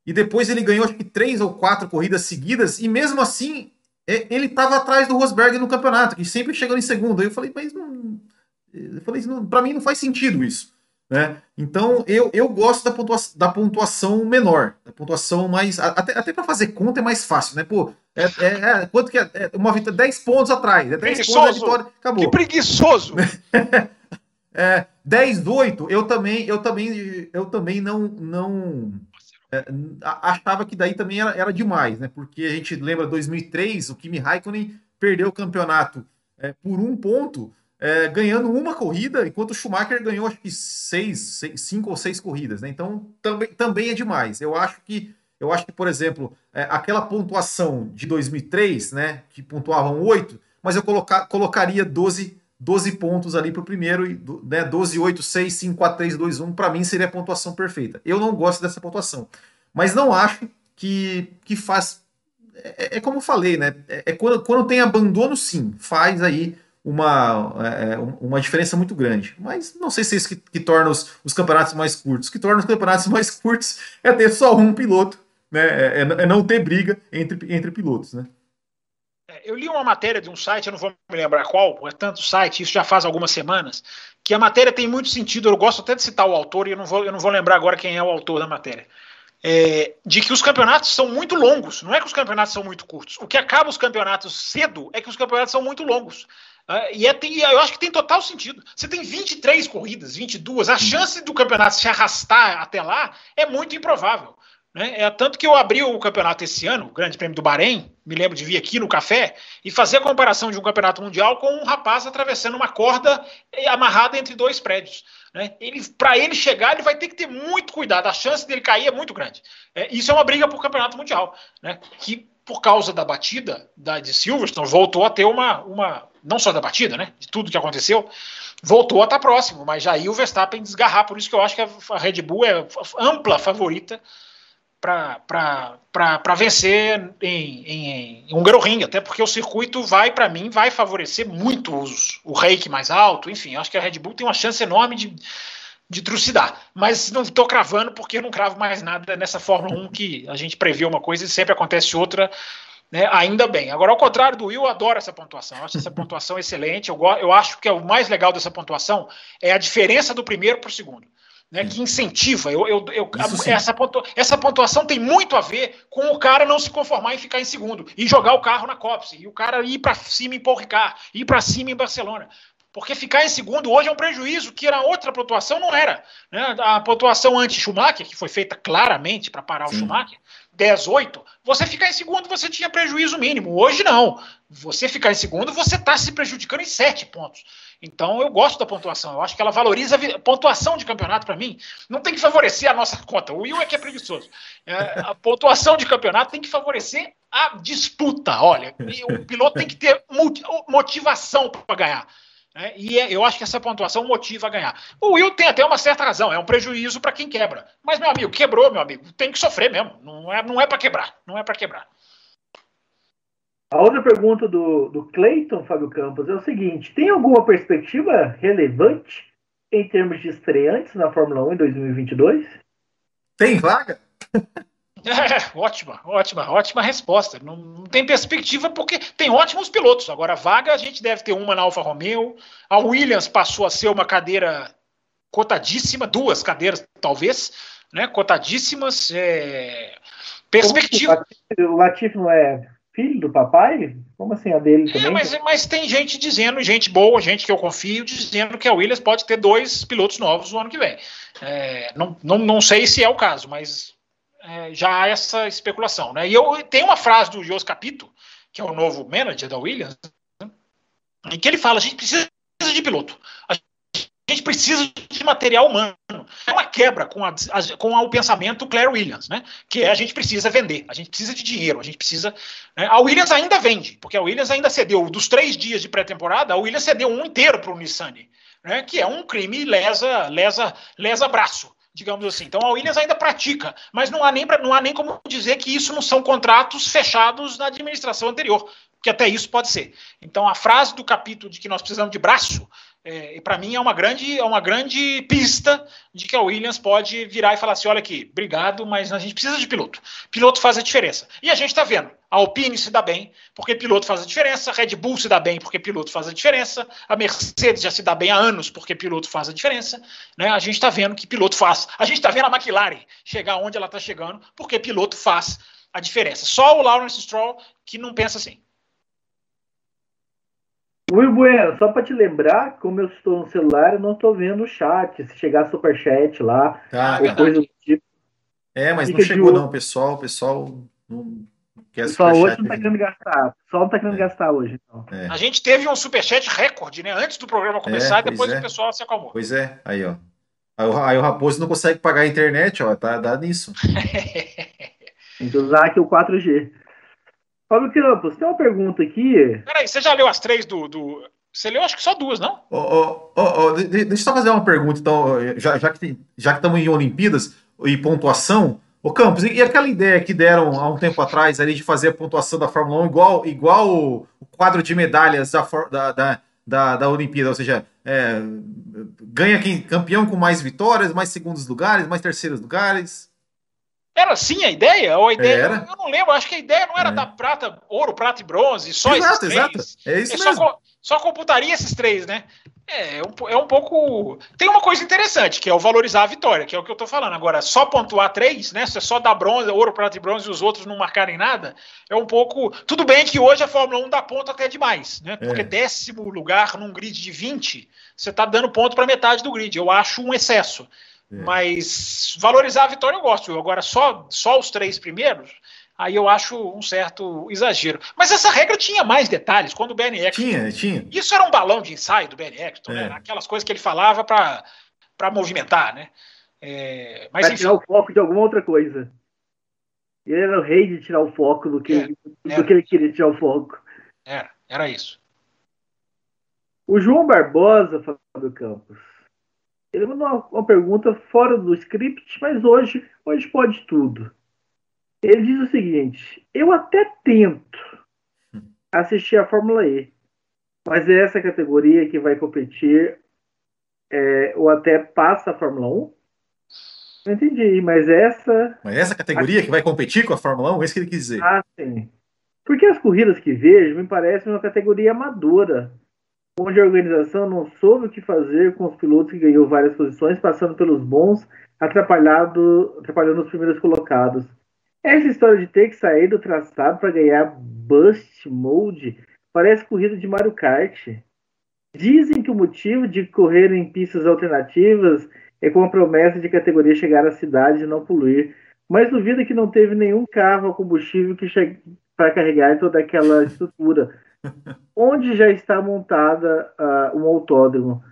[SPEAKER 2] e depois ele ganhou acho que três ou quatro corridas seguidas e mesmo assim é, ele estava atrás do Rosberg no campeonato, que sempre chegando em segundo. Aí eu falei, mas não, eu falei, para mim não faz sentido isso. Né? Então eu, eu gosto da pontuação, da pontuação menor, da pontuação mais. Até, até para fazer conta é mais fácil, né? Pô, é, é, é quanto que é? é uma vitória, 10 pontos atrás. É 10
[SPEAKER 3] preguiçoso. pontos a vitória. Acabou. Que preguiçoso!
[SPEAKER 2] é, 10, 8, eu também, eu também, eu também não. não é, achava que daí também era, era demais, né? Porque a gente lembra 2003, o Kimi Raikkonen perdeu o campeonato é, por um ponto é, ganhando uma corrida, enquanto o Schumacher ganhou acho que seis, seis, cinco ou seis corridas, né? Então também, também é demais. Eu acho que eu acho que, por exemplo, é, aquela pontuação de 2003, né, que pontuavam oito, mas eu colocar, colocaria 12, 12 pontos ali para o primeiro, né, 12, 8, 6, 5, 4, 3, 2, 1, para mim seria a pontuação perfeita. Eu não gosto dessa pontuação, mas não acho que, que faz. É, é como eu falei, né? É, é quando, quando tem abandono, sim, faz aí uma, é, é uma diferença muito grande. Mas não sei se é isso que, que torna os, os, campeonatos mais curtos. O que torna os campeonatos mais curtos é ter só um piloto, né? É, é, é não ter briga entre, entre pilotos, né?
[SPEAKER 3] É, eu li uma matéria de um site, eu não vou me lembrar qual, é tanto site, isso já faz algumas semanas, que a matéria tem muito sentido. Eu gosto até de citar o autor e eu não vou, eu não vou lembrar agora quem é o autor da matéria. É, de que os campeonatos são muito longos. Não é que os campeonatos são muito curtos. O que acaba os campeonatos cedo é que os campeonatos são muito longos. Uh, e é, tem, eu acho que tem total sentido. Você tem 23 corridas, 22. A chance do campeonato se arrastar até lá é muito improvável. Né? É tanto que eu abri o campeonato esse ano, o Grande Prêmio do Bahrein, me lembro de vir aqui no café e fazer a comparação de um campeonato mundial com um rapaz atravessando uma corda amarrada entre dois prédios. Né? Ele, para ele chegar, ele vai ter que ter muito cuidado. A chance dele cair é muito grande. É, isso é uma briga por campeonato mundial, né? Que por causa da batida da, de Silverstone, voltou a ter uma, uma. Não só da batida, né? De tudo que aconteceu, voltou a estar próximo, mas já aí o Verstappen desgarrar, por isso que eu acho que a Red Bull é ampla favorita para vencer em, em, em Hungaroring, até porque o circuito vai, para mim, vai favorecer muito os, o rake mais alto, enfim, acho que a Red Bull tem uma chance enorme de, de trucidar, mas não estou cravando porque eu não cravo mais nada nessa Fórmula 1 que a gente prevê uma coisa e sempre acontece outra, né, ainda bem. Agora, ao contrário do Will, eu adoro essa pontuação. Eu acho essa pontuação excelente. Eu, eu acho que é o mais legal dessa pontuação é a diferença do primeiro para o segundo né, que incentiva. Eu, eu, eu essa, pontua, essa pontuação tem muito a ver com o cara não se conformar em ficar em segundo e jogar o carro na Copse, e o cara ir para cima em Paul Ricard, ir para cima em Barcelona. Porque ficar em segundo hoje é um prejuízo, que era outra pontuação, não era. Né? A pontuação anti-Schumacher, que foi feita claramente para parar Sim. o Schumacher, 10, 8, você ficar em segundo, você tinha prejuízo mínimo. Hoje não. Você ficar em segundo, você está se prejudicando em 7 pontos. Então eu gosto da pontuação. Eu acho que ela valoriza a pontuação de campeonato para mim. Não tem que favorecer a nossa conta. O Will é que é preguiçoso. É, a pontuação de campeonato tem que favorecer a disputa. Olha, o piloto tem que ter motivação para ganhar. É, e é, eu acho que essa pontuação motiva a ganhar. O Will tem até uma certa razão, é um prejuízo para quem quebra. Mas, meu amigo, quebrou, meu amigo, tem que sofrer mesmo. Não é, não é para quebrar, não é para quebrar.
[SPEAKER 4] A outra pergunta do, do Clayton, Fábio Campos, é o seguinte: tem alguma perspectiva relevante em termos de estreantes na Fórmula 1 em 2022?
[SPEAKER 2] Tem vaga?
[SPEAKER 3] É, ótima, ótima, ótima resposta. Não, não, tem perspectiva porque tem ótimos pilotos. Agora, vaga a gente deve ter uma na Alfa Romeo. A Williams passou a ser uma cadeira cotadíssima, duas cadeiras talvez, né? Cotadíssimas. É... Perspectiva.
[SPEAKER 4] O Latif não é filho do papai? Como assim a dele é, também? É,
[SPEAKER 3] mas, mas tem gente dizendo, gente boa, gente que eu confio, dizendo que a Williams pode ter dois pilotos novos no ano que vem. É, não, não, não sei se é o caso, mas é, já há essa especulação. Né? E eu tenho uma frase do Jos Capito, que é o novo manager da Williams, né? em que ele fala: a gente precisa de piloto. A gente precisa de material humano. É uma quebra com, a, com o pensamento Claire Williams, né? Que é a gente precisa vender, a gente precisa de dinheiro, a gente precisa. Né? A Williams ainda vende, porque a Williams ainda cedeu dos três dias de pré-temporada, a Williams cedeu um inteiro para o Nissan, né? Que é um crime lesa, lesa, lesa braço digamos assim. Então a Williams ainda pratica, mas não há nem, não há nem como dizer que isso não são contratos fechados na administração anterior, porque até isso pode ser. Então a frase do capítulo de que nós precisamos de braço é, para mim é uma grande é uma grande pista de que a Williams pode virar e falar assim, olha aqui, obrigado, mas a gente precisa de piloto. Piloto faz a diferença. E a gente está vendo, a Alpine se dá bem porque piloto faz a diferença, a Red Bull se dá bem porque piloto faz a diferença, a Mercedes já se dá bem há anos porque piloto faz a diferença. Né? A gente está vendo que piloto faz. A gente está vendo a McLaren chegar onde ela está chegando porque piloto faz a diferença. Só o Lawrence Stroll que não pensa assim.
[SPEAKER 4] Will Bueno, só para te lembrar, como eu estou no celular, eu não estou vendo o chat. Se chegar superchat lá,
[SPEAKER 2] ah, ou coisa do tipo. É, mas não chegou não, pessoal. O pessoal não
[SPEAKER 4] quer pessoal hoje não está querendo gastar. Pessoal não está querendo é. gastar hoje. Então.
[SPEAKER 3] É. A gente teve um superchat recorde, né? Antes do programa começar, é, depois o pessoal se acalmou.
[SPEAKER 2] Pois é, aí ó. Aí o Raposo não consegue pagar a internet, ó, tá dado nisso.
[SPEAKER 4] Tem que usar aqui o 4G. Fábio Campos, tem uma pergunta aqui.
[SPEAKER 3] Peraí, você já leu as três do. do... Você leu acho que só duas, não?
[SPEAKER 2] Oh, oh, oh, deixa eu só fazer uma pergunta, então, já, já, que, já que estamos em Olimpíadas e pontuação. Ô Campos, e, aquela ideia que deram há um tempo atrás ali de fazer a pontuação da Fórmula 1 igual, igual o, quadro de medalhas da, da, da, da, da Olimpíada, ou seja, é, ganha quem campeão com mais vitórias, mais segundos lugares, mais terceiros lugares.
[SPEAKER 3] Era assim a ideia? Ou a ideia era. Eu não lembro, acho que a ideia não era é. da prata, ouro, prata e bronze, só exato, esses três. Exato.
[SPEAKER 2] É isso é mesmo.
[SPEAKER 3] Só, só computaria esses três, né? É, é um, é um pouco. Tem uma coisa interessante, que é o valorizar a vitória, que é o que eu tô falando. Agora, só pontuar três, né? Se é só dar bronze, ouro, prata e bronze e os outros não marcarem nada, é um pouco. Tudo bem que hoje a Fórmula 1 dá ponto até demais, né? Porque é. décimo lugar num grid de 20, você tá dando ponto para metade do grid. Eu acho um excesso. É. Mas valorizar a vitória eu gosto. Agora, só, só os três primeiros, aí eu acho um certo exagero. Mas essa regra tinha mais detalhes. Quando o Ben Eccleston...
[SPEAKER 2] Tinha, tinha.
[SPEAKER 3] Isso era um balão de ensaio do Ben Eccleston, né? é. né? Aquelas coisas que ele falava para movimentar, né?
[SPEAKER 4] É, mas, enfim, tirar o foco de alguma outra coisa.
[SPEAKER 1] Ele era o rei de tirar o foco do que,
[SPEAKER 3] É,
[SPEAKER 1] do que ele queria tirar o foco.
[SPEAKER 3] Era, era isso.
[SPEAKER 1] O João Barbosa, Fábio Campos, ele mandou uma, uma pergunta fora do script, mas hoje, hoje pode tudo. Ele diz o seguinte: Eu até tento assistir a Fórmula E, mas é essa categoria que vai competir é, ou até passa a Fórmula 1? Não entendi, mas essa.
[SPEAKER 2] Mas essa categoria que vai competir com a Fórmula 1, é isso que ele quis dizer.
[SPEAKER 1] Ah, sim. Porque as corridas que vejo me parecem uma categoria amadora, onde a organização não soube o que fazer com os pilotos que ganhou várias posições, passando pelos bons, atrapalhado, atrapalhando os primeiros colocados. Essa história de ter que sair do traçado para ganhar Bust Mode parece corrida de Mario Kart. Dizem que o motivo de correr em pistas alternativas é com a promessa de categoria chegar à cidade e não poluir. Mas duvido que não teve nenhum carro a combustível que chegue para carregar toda aquela estrutura. Onde já está montada uh, um autódromo.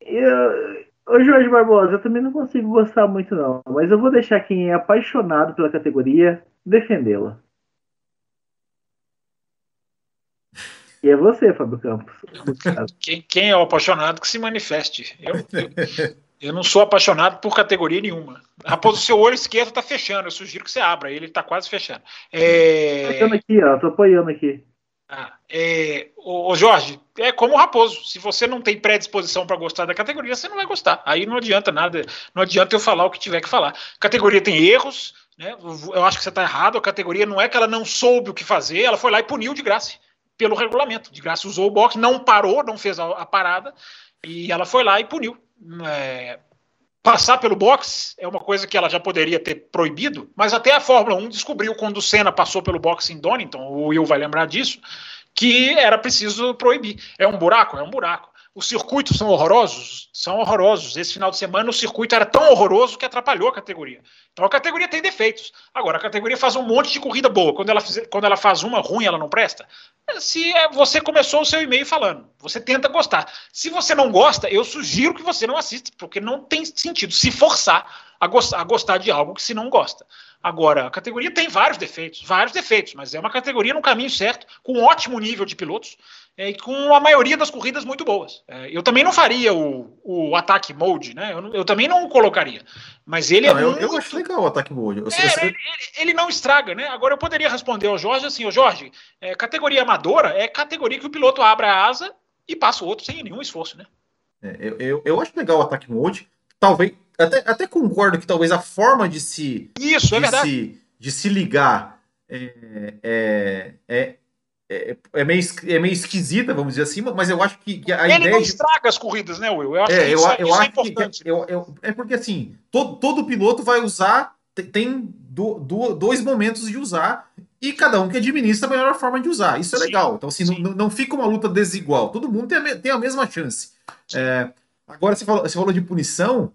[SPEAKER 1] Eu, Ô Jorge Barbosa, eu também não consigo gostar muito não, mas eu vou deixar quem é apaixonado pela categoria defendê-la. E é você, Fábio Campos.
[SPEAKER 3] Quem, quem é o apaixonado que se manifeste. Eu, eu, eu, não sou apaixonado por categoria nenhuma. Raposo, seu olho esquerdo está fechando. Eu sugiro que você abra. Ele está quase fechando. É...
[SPEAKER 1] Tô aqui, ó. Tô apoiando aqui.
[SPEAKER 3] Ah, é, Jorge, é como o Raposo. Se você não tem predisposição para gostar da categoria, você não vai gostar. Aí não adianta nada, não adianta eu falar o que tiver que falar. A categoria tem erros, né? Eu acho que você está errado. A categoria não é que ela não soube o que fazer, ela foi lá e puniu de graça, pelo regulamento. De graça usou o box, não parou, não fez a, a parada, e ela foi lá e puniu. É, passar pelo box é uma coisa que ela já poderia ter proibido, mas até a Fórmula 1 descobriu quando o Senna passou pelo box em Donington, o Will vai lembrar disso, que era preciso proibir. É um buraco? É um buraco. Os circuitos são horrorosos? São horrorosos. Esse final de semana o circuito era tão horroroso que atrapalhou a categoria. Então a categoria tem defeitos. Agora, a categoria faz um monte de corrida boa. Quando ela, quando ela faz uma ruim, ela não presta. Se você começou o seu e-mail falando, você tenta gostar. Se você não gosta, eu sugiro que você não assista, porque não tem sentido se forçar a gostar, a gostar de algo que se não gosta. Agora, a categoria tem vários defeitos, vários defeitos, mas é uma categoria no caminho certo, com um ótimo nível de pilotos é, e com a maioria das corridas muito boas. É, eu também não faria o, o ataque mode, né? Eu, eu, também não o colocaria. Mas ele
[SPEAKER 2] não,
[SPEAKER 3] é
[SPEAKER 2] eu,
[SPEAKER 3] muito...
[SPEAKER 2] eu acho legal o ataque mode. Eu,
[SPEAKER 3] é, ele, ele, ele, não estraga, né? Agora eu poderia responder ao Jorge assim, ô Jorge, é, categoria amadora é categoria que o piloto abre a asa e passa o outro sem nenhum esforço, né?
[SPEAKER 2] É, eu, eu, eu acho legal o ataque mode. Talvez até, até concordo que talvez a forma de se
[SPEAKER 3] isso
[SPEAKER 2] de
[SPEAKER 3] é verdade
[SPEAKER 2] se, de se ligar é, é, é, é, é, meio, é meio esquisita, vamos dizer assim, mas eu acho que, que a
[SPEAKER 3] ele
[SPEAKER 2] ideia
[SPEAKER 3] não
[SPEAKER 2] de...
[SPEAKER 3] estraga as corridas, né, Will? Eu acho
[SPEAKER 2] é,
[SPEAKER 3] que isso,
[SPEAKER 2] eu,
[SPEAKER 3] é,
[SPEAKER 2] eu
[SPEAKER 3] isso é importante.
[SPEAKER 2] Que, eu, eu, é porque assim, todo, todo piloto vai usar, tem do, do, dois momentos de usar e cada um que administra a melhor forma de usar. Isso é
[SPEAKER 3] Sim,
[SPEAKER 2] legal. Então, assim, não, não fica uma luta desigual. Todo mundo tem a, tem a mesma chance. É, agora, você falou, você falou de punição,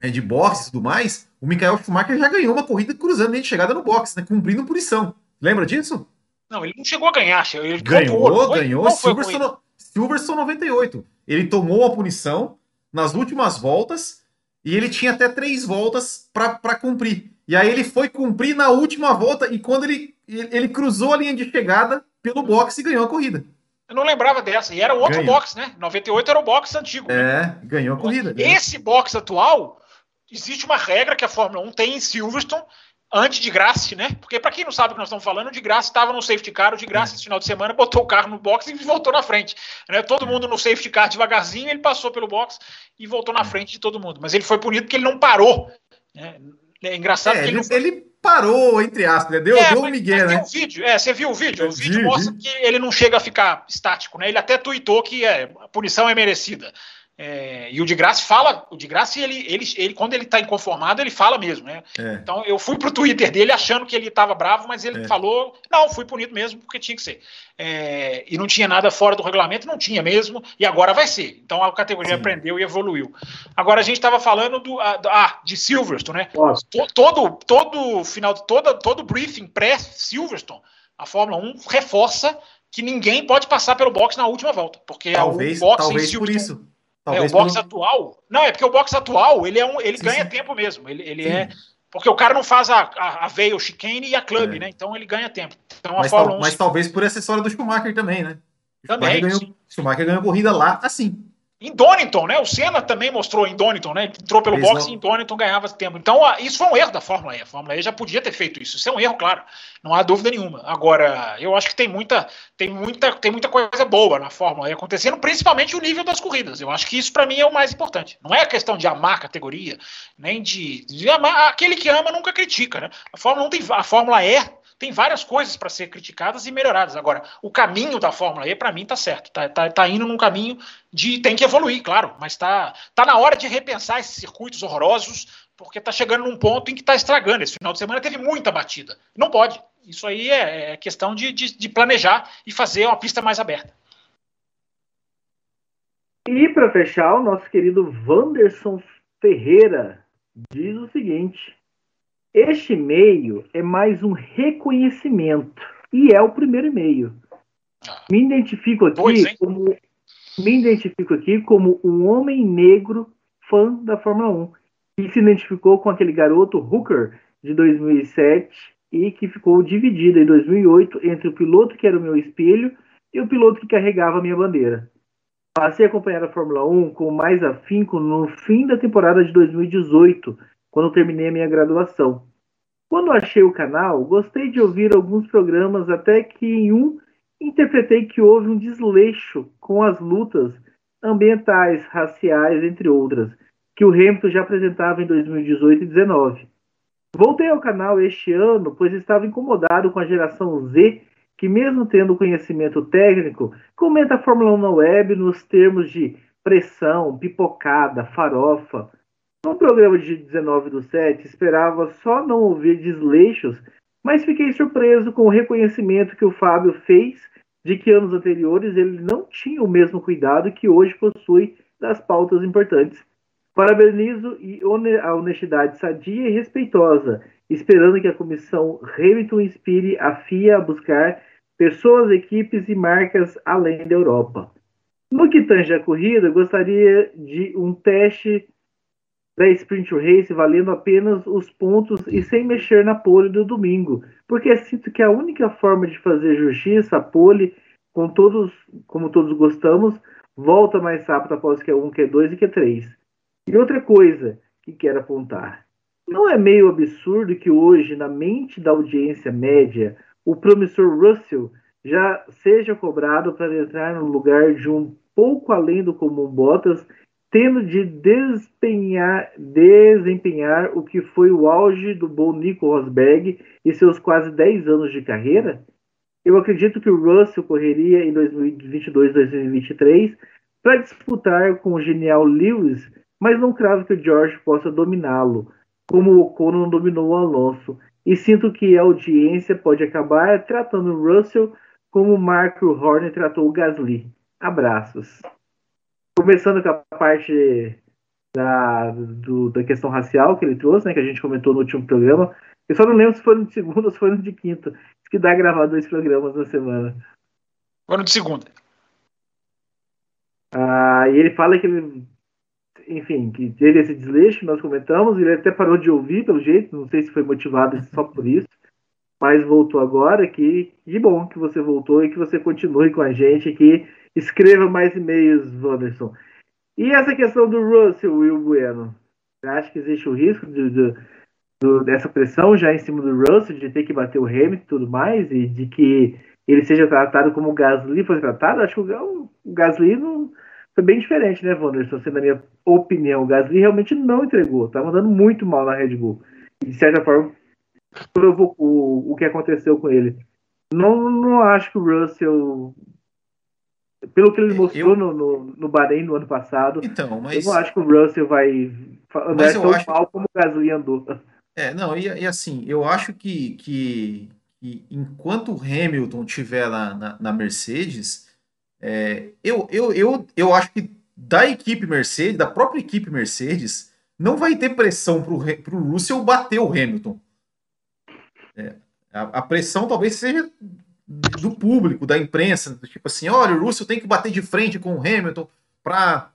[SPEAKER 2] é, de boxe e tudo mais. O Michael Schumacher já ganhou uma corrida cruzando de chegada no boxe, né, cumprindo punição. Lembra disso?
[SPEAKER 3] Não, ele não chegou a ganhar. Ele
[SPEAKER 2] ganhou, ganhou. Silverstone, Silverstone 98. Ele tomou a punição nas últimas voltas e ele tinha até três voltas para cumprir. E aí ele foi cumprir na última volta e quando ele, ele cruzou a linha de chegada pelo boxe e ganhou a corrida.
[SPEAKER 3] Eu não lembrava dessa. E era outro ganhou. box, né? 98 era o box antigo.
[SPEAKER 2] É,
[SPEAKER 3] né?
[SPEAKER 2] ganhou a corrida. Ganhou.
[SPEAKER 3] Esse box atual, existe uma regra que a Fórmula 1 tem em Silverstone, antes de Graça, né? Porque para quem não sabe o que nós estamos falando, de Graça estava no safety car, o de Graça esse final de semana botou o carro no box e voltou na frente. Né? Todo mundo no safety car devagarzinho, ele passou pelo box e voltou na frente de todo mundo. Mas ele foi punido porque ele não parou. Né? É engraçado
[SPEAKER 2] é,
[SPEAKER 3] que
[SPEAKER 2] ele,
[SPEAKER 3] ele, não...
[SPEAKER 2] ele, parou, entre aspas, né? deu,
[SPEAKER 3] é,
[SPEAKER 2] deu um migué, né?
[SPEAKER 3] Um vídeo, é, você viu o vídeo? O vídeo mostra que ele não chega a ficar estático, né? Ele até tweetou que é, a punição é merecida. É, e o de Graça fala, o de Graça, ele, ele, ele quando ele está inconformado, ele fala mesmo, né?
[SPEAKER 2] É.
[SPEAKER 3] Então eu fui pro Twitter dele achando que ele estava bravo, mas ele
[SPEAKER 2] É.
[SPEAKER 3] falou, não, fui punido mesmo porque tinha que ser. É, e não tinha nada fora do regulamento, não tinha mesmo, e agora vai ser. Então a categoria
[SPEAKER 2] Sim.
[SPEAKER 3] aprendeu e evoluiu. Agora a gente estava falando do, ah, do- ah, de Silverstone, né? To- todo todo final todo todo briefing pré Silverstone a Fórmula 1 reforça que ninguém pode passar pelo box na última volta porque
[SPEAKER 2] Talvez,
[SPEAKER 3] o box em
[SPEAKER 2] talvez por
[SPEAKER 3] Silverstone-
[SPEAKER 2] isso.
[SPEAKER 3] é, o
[SPEAKER 2] Talvez
[SPEAKER 3] box
[SPEAKER 2] por...
[SPEAKER 3] atual não é porque o box atual ele é um ele
[SPEAKER 2] Sim,
[SPEAKER 3] ganha
[SPEAKER 2] sim.
[SPEAKER 3] tempo mesmo ele, ele
[SPEAKER 2] Sim.
[SPEAKER 3] é Porque o cara não faz a, a, a veio, o chicane e a club, é. né? Então ele ganha tempo. Então,
[SPEAKER 2] mas, tal, mas talvez por história do Schumacher também, né?
[SPEAKER 3] Também.
[SPEAKER 2] Schumacher ganhou, Schumacher ganhou corrida lá assim.
[SPEAKER 3] Em Donington, né? O Senna também mostrou em Donington, né? Entrou pelo boxe e em Donington ganhava tempo. Então, isso foi um erro da Fórmula E. A Fórmula E já podia ter feito isso. Isso é um erro, claro. Não há dúvida nenhuma. Agora, eu acho que tem muita, tem muita, tem muita coisa boa na Fórmula E acontecendo, principalmente o nível das corridas. Eu acho que isso, para mim, é o mais importante. Não é a questão de amar a categoria, nem de, de amar. Aquele que ama nunca critica, né? A Fórmula, não tem, a Fórmula E tem várias coisas para ser criticadas e melhoradas. Agora, o caminho da Fórmula E, para mim, tá certo. Tá, tá, tá, indo num caminho de. Tem que evoluir, claro, mas tá, tá na hora de repensar esses circuitos horrorosos, porque tá chegando num ponto em que tá estragando. Esse final de semana teve muita batida. Não pode. Isso aí é, é questão de, de, de planejar e fazer uma pista mais aberta.
[SPEAKER 1] E para fechar, o nosso querido Wanderson Ferreira diz o seguinte: este e-mail é mais um reconhecimento e é o primeiro e-mail. Me identifico aqui pois, como me identifico aqui como um homem negro fã da Fórmula 1 que se identificou com aquele garoto Hooker de 2007 e que ficou dividido em 2008 entre o piloto que era o meu espelho e o piloto que carregava a minha bandeira. Passei a acompanhar a Fórmula 1 com mais afinco no fim da temporada de 2018 quando terminei a minha graduação. Quando achei o canal, gostei de ouvir alguns programas até que em um interpretei que houve um desleixo com as lutas ambientais, raciais, entre outras, que o Hamilton já apresentava em 2018 e 2019. Voltei ao canal este ano, pois estava incomodado com a geração Z, que mesmo tendo conhecimento técnico, comenta a Fórmula 1 na web nos termos de pressão, pipocada, farofa, no programa de 19 do 7, esperava só não ouvir desleixos, mas fiquei surpreso com o reconhecimento que o Fábio fez de que anos anteriores ele não tinha o mesmo cuidado que hoje possui das pautas importantes. Parabenizo a honestidade sadia e respeitosa, esperando que a comissão Hamilton inspire a FIA a buscar pessoas, equipes e marcas além da Europa. No que tange a corrida, gostaria de um teste da Sprint Race valendo apenas os pontos e sem mexer na pole do domingo, porque sinto que a única forma de fazer justiça a pole, com todos, como todos gostamos, volta mais rápido após Q1, Q2 e Q3. E outra coisa que quero apontar. Não é meio absurdo que hoje, na mente da audiência média, o promissor Russell já seja cobrado para entrar no lugar de um pouco além do comum Bottas tendo de desempenhar, desempenhar o que foi o auge do bom Nico Rosberg e seus quase 10 anos de carreira? Eu acredito que o Russell correria em 2022 2023 para disputar com o genial Lewis, mas não cravo que o George possa dominá-lo, como o Ocon dominou o Alonso. E sinto que a audiência pode acabar tratando o Russell como Mark Horner tratou o Gasly. Abraços começando com a parte da, do, da questão racial que ele trouxe, né, que a gente comentou no último programa. Eu só não lembro se foi no de segunda ou se foi no de quinta. que dá gravar dois programas na semana.
[SPEAKER 3] Foi no de segunda.
[SPEAKER 1] Ah, e ele fala que ele, enfim, que teve esse desleixo, nós comentamos, ele até parou de ouvir, pelo jeito, não sei se foi motivado só por isso, mas voltou agora, que, que bom que você voltou e que você continue com a gente aqui Escreva mais e-mails, Wanderson. E essa questão do Russell, Will Bueno? Você acha que existe o risco de, de, de, dessa pressão já em cima do Russell, de ter que bater o Hamilton e tudo mais, e de que ele seja tratado como o Gasly foi tratado? Acho que o, o Gasly não, foi bem diferente, né, Wanderson? Sendo a minha opinião, o Gasly realmente não entregou, estava andando muito mal na Red Bull. E, de certa forma, provocou o, o que aconteceu com ele. Não, não acho que o Russell pelo que ele mostrou eu... no, no, no Bahrein no ano passado,
[SPEAKER 2] então, mas...
[SPEAKER 1] eu não acho que o Russell vai andar tão acho... mal como o Gasly andou.
[SPEAKER 2] É, não, e, e, assim, eu acho que, que, que enquanto o Hamilton estiver lá na, na Mercedes, é, eu, eu, eu, eu acho que da equipe Mercedes, da própria equipe Mercedes, não vai ter pressão para o Russell bater o Hamilton. É, a, a, pressão talvez seja do público, da imprensa, tipo assim, olha, o Russell tem que bater de frente com o Hamilton para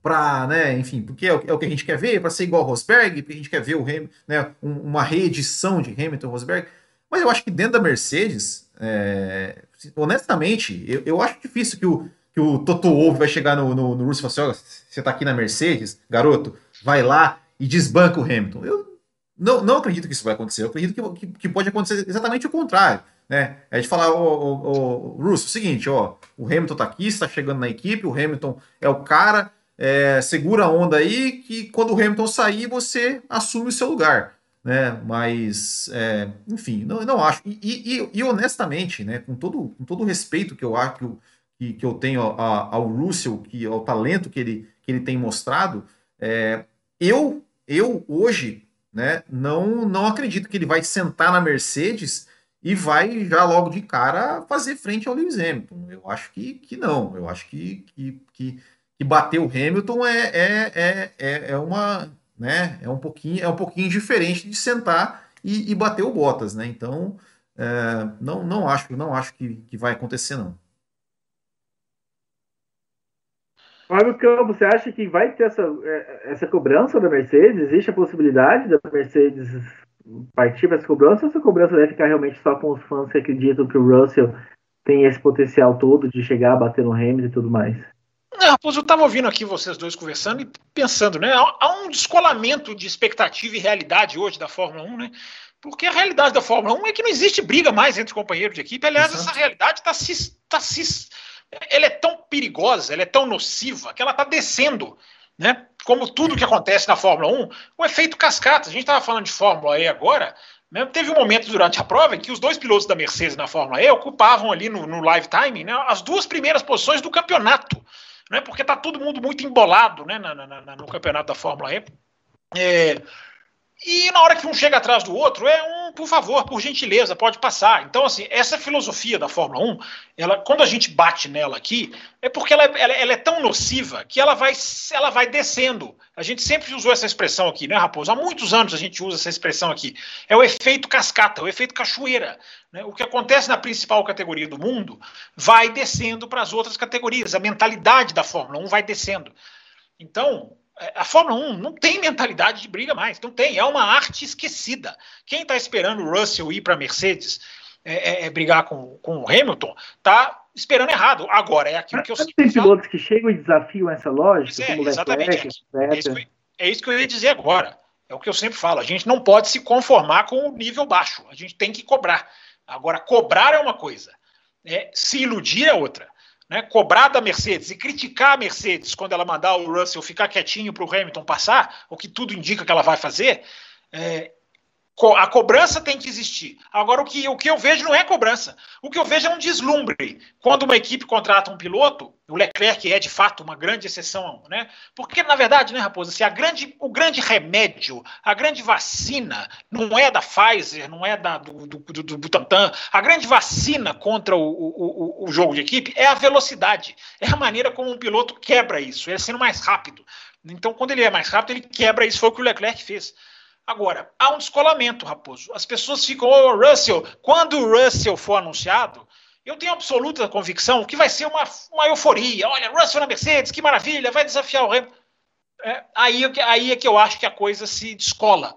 [SPEAKER 2] para, né, enfim, porque é o, é o, que a gente quer ver, para ser igual ao Rosberg, porque a gente quer ver o Ham, né, um, uma reedição de Hamilton Rosberg. Mas eu acho que dentro da Mercedes, é, honestamente, eu, eu acho difícil que o, que o Toto Wolff vai chegar no, no, no Russo e falar assim, você tá aqui na Mercedes, garoto, vai lá e desbanca o Hamilton. Eu não, não acredito que isso vai acontecer, eu acredito que, que, que pode acontecer exatamente o contrário. Né? A gente falar, o Russo, seguinte, ó, o Hamilton tá aqui, está chegando na equipe, o Hamilton é o cara, é, segura a onda aí, que quando o Hamilton sair, você assume o seu lugar. Né? Mas, é, enfim, não, não acho. E, e, e, honestamente, né, com, todo, com todo o respeito que eu acho que, que eu tenho ao, ao Russell, que, ao talento que ele, que ele tem mostrado, é, eu, eu hoje né, não, não acredito que ele vai sentar na Mercedes e vai já logo de cara fazer frente ao Lewis Hamilton. Eu acho que, que não. Eu acho que, que, que que bater o Hamilton é, é, é, é, é, uma né, é um pouquinho é um pouquinho diferente de sentar e, e bater o Bottas, né? Então é, não, não acho não acho que, que vai acontecer não.
[SPEAKER 4] Fábio Campos, você acha que vai ter essa, é, essa cobrança da Mercedes? Existe a possibilidade da Mercedes partir para essa cobrança ou essa cobrança deve ficar realmente só com os fãs que acreditam que o Russell tem esse potencial todo de chegar a bater no Hamilton e tudo mais?
[SPEAKER 3] É, Raposo, eu estava ouvindo aqui vocês dois conversando e pensando, né? Há um descolamento de expectativa e realidade hoje da Fórmula 1, né? Porque a realidade da Fórmula 1 é que não existe briga mais entre companheiros de equipe. Aliás, Exato. essa realidade está se, tá se. Ela é tão perigosa, ela é tão nociva, que ela está descendo. Né? Como tudo que acontece na Fórmula 1, o efeito cascata. A gente estava falando de Fórmula E agora. Né? Teve um momento durante a prova em que os dois pilotos da Mercedes na Fórmula E ocupavam ali no, no live time né, as duas primeiras posições do campeonato né? porque está todo mundo muito embolado né, na, na, na, no campeonato da Fórmula E. É, e na hora que um chega atrás do outro, é um, por favor, por gentileza, pode passar. Então, assim, essa filosofia da Fórmula 1, ela, quando a gente bate nela aqui, é porque ela, ela, ela, é tão nociva que ela vai, ela vai descendo. A gente sempre usou essa expressão aqui, né, Raposo? Há muitos anos a gente usa essa expressão aqui. É o efeito cascata, o efeito cachoeira. Né? O que acontece na principal categoria do mundo vai descendo para as outras categorias. A mentalidade da Fórmula 1 vai descendo. Então, é, a Fórmula 1 não tem mentalidade de briga mais, não tem, é uma arte esquecida. Quem está esperando o Russell ir para a Mercedes é, é, é, brigar com, com o Hamilton, está esperando errado. Agora, é aquilo que eu
[SPEAKER 4] sei. Tem pilotos que chegam e desafiam essa lógica,
[SPEAKER 3] é, exatamente, Leclerc, é, isso que, é isso que eu ia dizer agora. É o que eu sempre falo, a gente não pode se conformar com o nível baixo, a gente tem que cobrar. Agora, cobrar é uma coisa, é, se iludir é outra né, cobrar da Mercedes e criticar a Mercedes quando ela mandar o Russell ficar quietinho para o Hamilton passar, o que tudo indica que ela vai fazer, é, a cobrança tem que existir. Agora, o que, o que eu vejo não é cobrança. O que eu vejo é um deslumbre. Quando uma equipe contrata um piloto, o Leclerc é de fato uma grande exceção, né? Porque, na verdade, né, Raposa, assim, a grande, o grande remédio, a grande vacina, não é da Pfizer, não é da, do, do, do, do Butantan. A grande vacina contra o, o, o, jogo de equipe é a velocidade. É a maneira como um piloto quebra isso, é sendo mais rápido. Então, quando ele é mais rápido, ele quebra isso. Foi o que o Leclerc fez. Agora, há um descolamento, Raposo. As pessoas ficam, ô oh, Russell, quando o Russell for anunciado, eu tenho absoluta convicção que vai ser uma, uma euforia. Olha, Russell na Mercedes, que maravilha, vai desafiar o Hamilton. É, aí, é aí é que eu acho que a coisa se descola.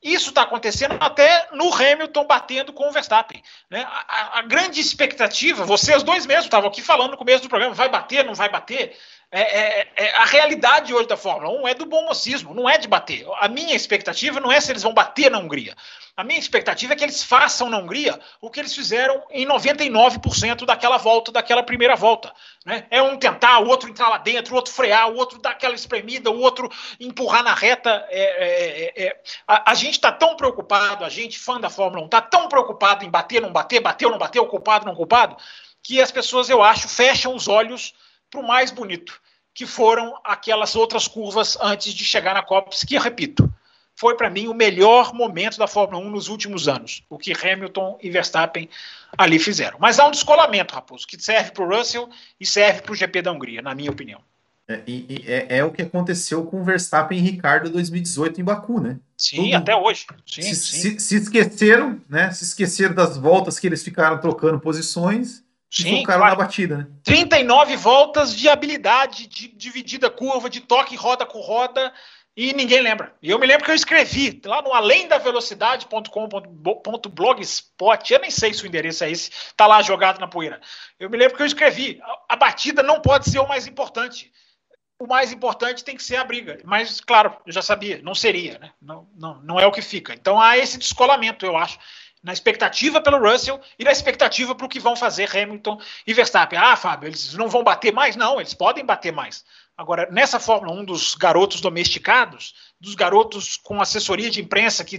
[SPEAKER 3] Isso está acontecendo até no Hamilton batendo com o Verstappen. Né? A, a, a grande expectativa, vocês dois mesmos estavam aqui falando no começo do programa, vai bater, não vai bater? É, é, é, a realidade hoje da Fórmula 1 é do bom mocismo, não é de bater. A minha expectativa não é se eles vão bater na Hungria. A minha expectativa é que eles façam na Hungria o que eles fizeram em 99% daquela volta, daquela primeira volta. Né? É um tentar, o outro entrar lá dentro, o outro frear, o outro dar aquela espremida, o outro empurrar na reta. É, é, é, é. a, a, gente está tão preocupado, a gente, fã da Fórmula 1, está tão preocupado em bater, não bater, bateu, não bateu, culpado, não culpado, que as pessoas, eu acho, fecham os olhos para o mais bonito, que foram aquelas outras curvas antes de chegar na Copse, que, repito, foi para mim o melhor momento da Fórmula 1 nos últimos anos, o que Hamilton e Verstappen ali fizeram. Mas há um descolamento, Raposo, que serve para o Russell e serve para o GP da Hungria, na minha opinião.
[SPEAKER 2] É, e, é, é, o que aconteceu com Verstappen e Ricardo em 2018 em Baku, né?
[SPEAKER 3] Sim, Todo, até hoje. Sim,
[SPEAKER 2] se,
[SPEAKER 3] sim.
[SPEAKER 2] Se, se, esqueceram, né? Se esqueceram das voltas que eles ficaram trocando posições Sim, o cara na batida, né?
[SPEAKER 3] 39 voltas de habilidade, de dividida curva, de toque roda com roda, e ninguém lembra. E eu me lembro que eu escrevi lá no além da velocidade.com.blogspot, eu nem sei se o endereço é esse, tá lá jogado na poeira. Eu me lembro que eu escrevi, a, a batida não pode ser o mais importante. O mais importante tem que ser a briga. Mas, claro, eu já sabia, não seria, né? Não, não, não é o que fica. Então há esse descolamento, eu acho na expectativa pelo Russell e na expectativa para o que vão fazer Hamilton e Verstappen. Ah, Fábio, eles não vão bater mais? Não, eles podem bater mais. Agora, nessa Fórmula 1 dos garotos domesticados, dos garotos com assessoria de imprensa que,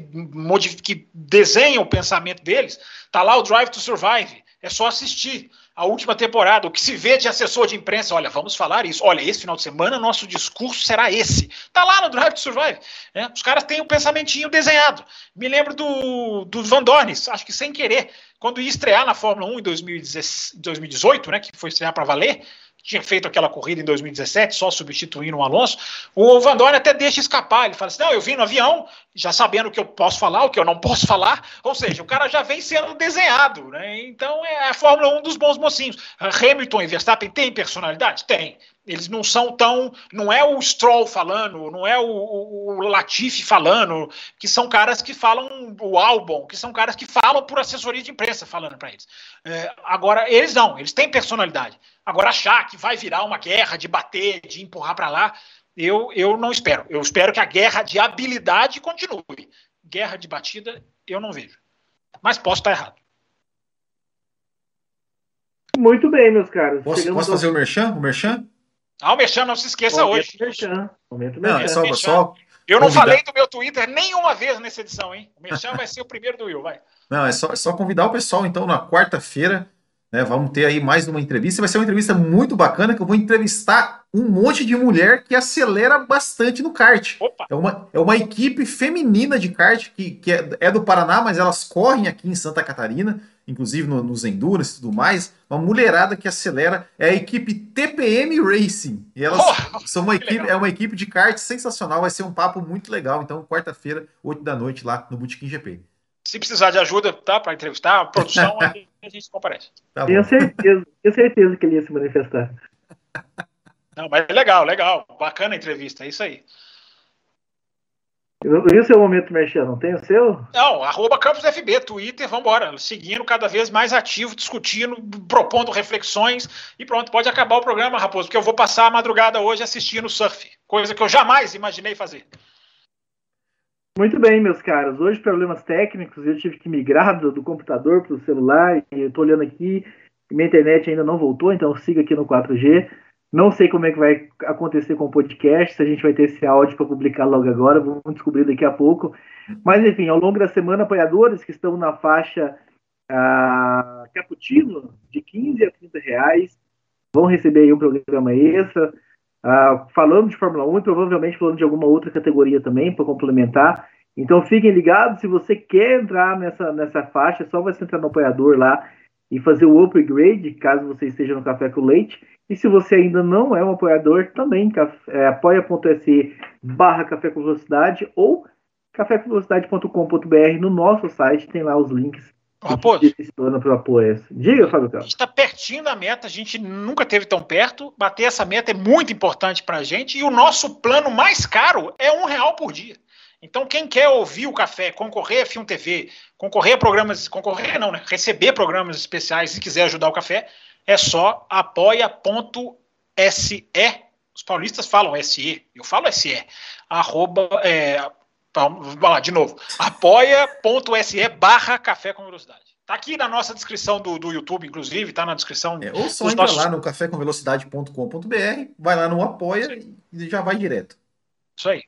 [SPEAKER 3] que desenham o pensamento deles, tá lá o Drive to Survive. É só assistir a última temporada, o que se vê de assessor de imprensa, olha, vamos falar isso. Olha, esse final de semana nosso discurso será esse. Tá lá no Drive to Survive. Né? Os caras têm o um pensamentinho desenhado. Me lembro do, do Van Dornes, acho que sem querer, quando ia estrear na Fórmula 1 em 2018, né, que foi estrear para valer, tinha feito aquela corrida em 2017, só substituindo o Alonso, o Van Dorn até deixa escapar. Ele fala assim: não, eu vim no avião, já sabendo o que eu posso falar, o que eu não posso falar. Ou seja, o cara já vem sendo desenhado. Né? Então é a Fórmula 1 dos bons mocinhos. Hamilton e Verstappen têm personalidade? Tem. Eles não são tão. Não é o Stroll falando, não é o, o, o Latifi falando, que são caras que falam o álbum, que são caras que falam por assessoria de imprensa falando para eles. É, agora, eles não, eles têm personalidade. Agora, achar que vai virar uma guerra de bater, de empurrar para lá, eu, eu não espero. Eu espero que a guerra de habilidade continue. Guerra de batida, eu não vejo. Mas posso estar errado.
[SPEAKER 1] Muito bem, meus caros.
[SPEAKER 2] Posso, posso fazer o merchan? O merchan?
[SPEAKER 3] Ah, o merchan, não se esqueça Momento hoje.
[SPEAKER 1] Merchan.
[SPEAKER 2] Momento merchan. Não, é só, só
[SPEAKER 3] eu não convidar. falei do meu Twitter nenhuma vez nessa edição, hein? O merchan vai ser o primeiro do Will, vai.
[SPEAKER 2] Não, é só, é só convidar o pessoal, então, na quarta-feira, né? Vamos ter aí mais uma entrevista. Vai ser uma entrevista muito bacana que eu vou entrevistar um monte de mulher que acelera bastante no kart. É uma, é uma equipe feminina de kart que, que é, é, do Paraná, mas elas correm aqui em Santa Catarina, inclusive no, nos Endurance e tudo mais. Uma mulherada que acelera é a equipe TPM Racing. E elas oh, são uma equipe, é uma equipe de kart sensacional. Vai ser um papo muito legal. Então, quarta-feira, 8 da noite, lá no Botequim GP.
[SPEAKER 3] Se precisar de ajuda, tá? Para entrevistar, a produção, a gente comparece.
[SPEAKER 1] Tá tenho certeza, tenho certeza que ele ia se manifestar.
[SPEAKER 3] Não, mas é legal, legal. Bacana a entrevista, é isso aí.
[SPEAKER 1] E o seu momento mexer, não tem o seu?
[SPEAKER 3] Não, arroba CampusFB, Twitter, vambora. Seguindo cada vez mais ativo, discutindo, propondo reflexões. E pronto, pode acabar o programa, Raposo, porque eu vou passar a madrugada hoje assistindo surf. Coisa que eu jamais imaginei fazer.
[SPEAKER 1] Muito bem, meus caros. Hoje, problemas técnicos, eu tive que migrar do, do computador para o celular. E eu estou olhando aqui, minha internet ainda não voltou, então siga aqui no 4G. Não sei como é que vai acontecer com o podcast, se a gente vai ter esse áudio para publicar logo agora, vamos descobrir daqui a pouco. Mas, enfim, ao longo da semana, apoiadores que estão na faixa ah, Cappuccino, de 15 a 30 reais, vão receber aí um programa extra. Uh, falando de Fórmula 1 e provavelmente falando de alguma outra categoria também para complementar. Então fiquem ligados, se você quer entrar nessa, nessa faixa, é só você entrar no apoiador lá e fazer o upgrade, caso você esteja no Café com Leite. E se você ainda não é um apoiador, também é, apoia.se barra Café com Velocidade ou cafécomvelocidade.com.br no nosso site, tem lá os links
[SPEAKER 3] Raposo,
[SPEAKER 1] Diga, Fábio
[SPEAKER 3] A gente está pertinho da meta, a gente nunca teve tão perto. Bater essa meta é muito importante para a gente. E o nosso plano mais caro é um real por dia. Então, quem quer ouvir o café, concorrer a Film TV, concorrer a programas, concorrer não, né? Receber programas especiais se quiser ajudar o café, é só apoia.se. Os paulistas falam SE, eu falo SE. Arroba, é, Vamos lá, de novo. apoia.se barra café com velocidade. Tá aqui na nossa descrição do, do YouTube, inclusive, tá na descrição.
[SPEAKER 2] É, ou só entra nossos... lá no cafécomvelocidade.com.br, vai lá no apoia e já vai direto.
[SPEAKER 3] Isso aí.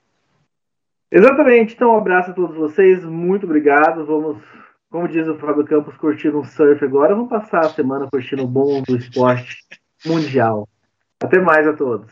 [SPEAKER 1] Exatamente. Então, um abraço a todos vocês. Muito obrigado. Vamos, como diz o Fábio Campos, curtir um surf agora. Vamos passar a semana curtindo o bom do esporte mundial. Até mais a todos.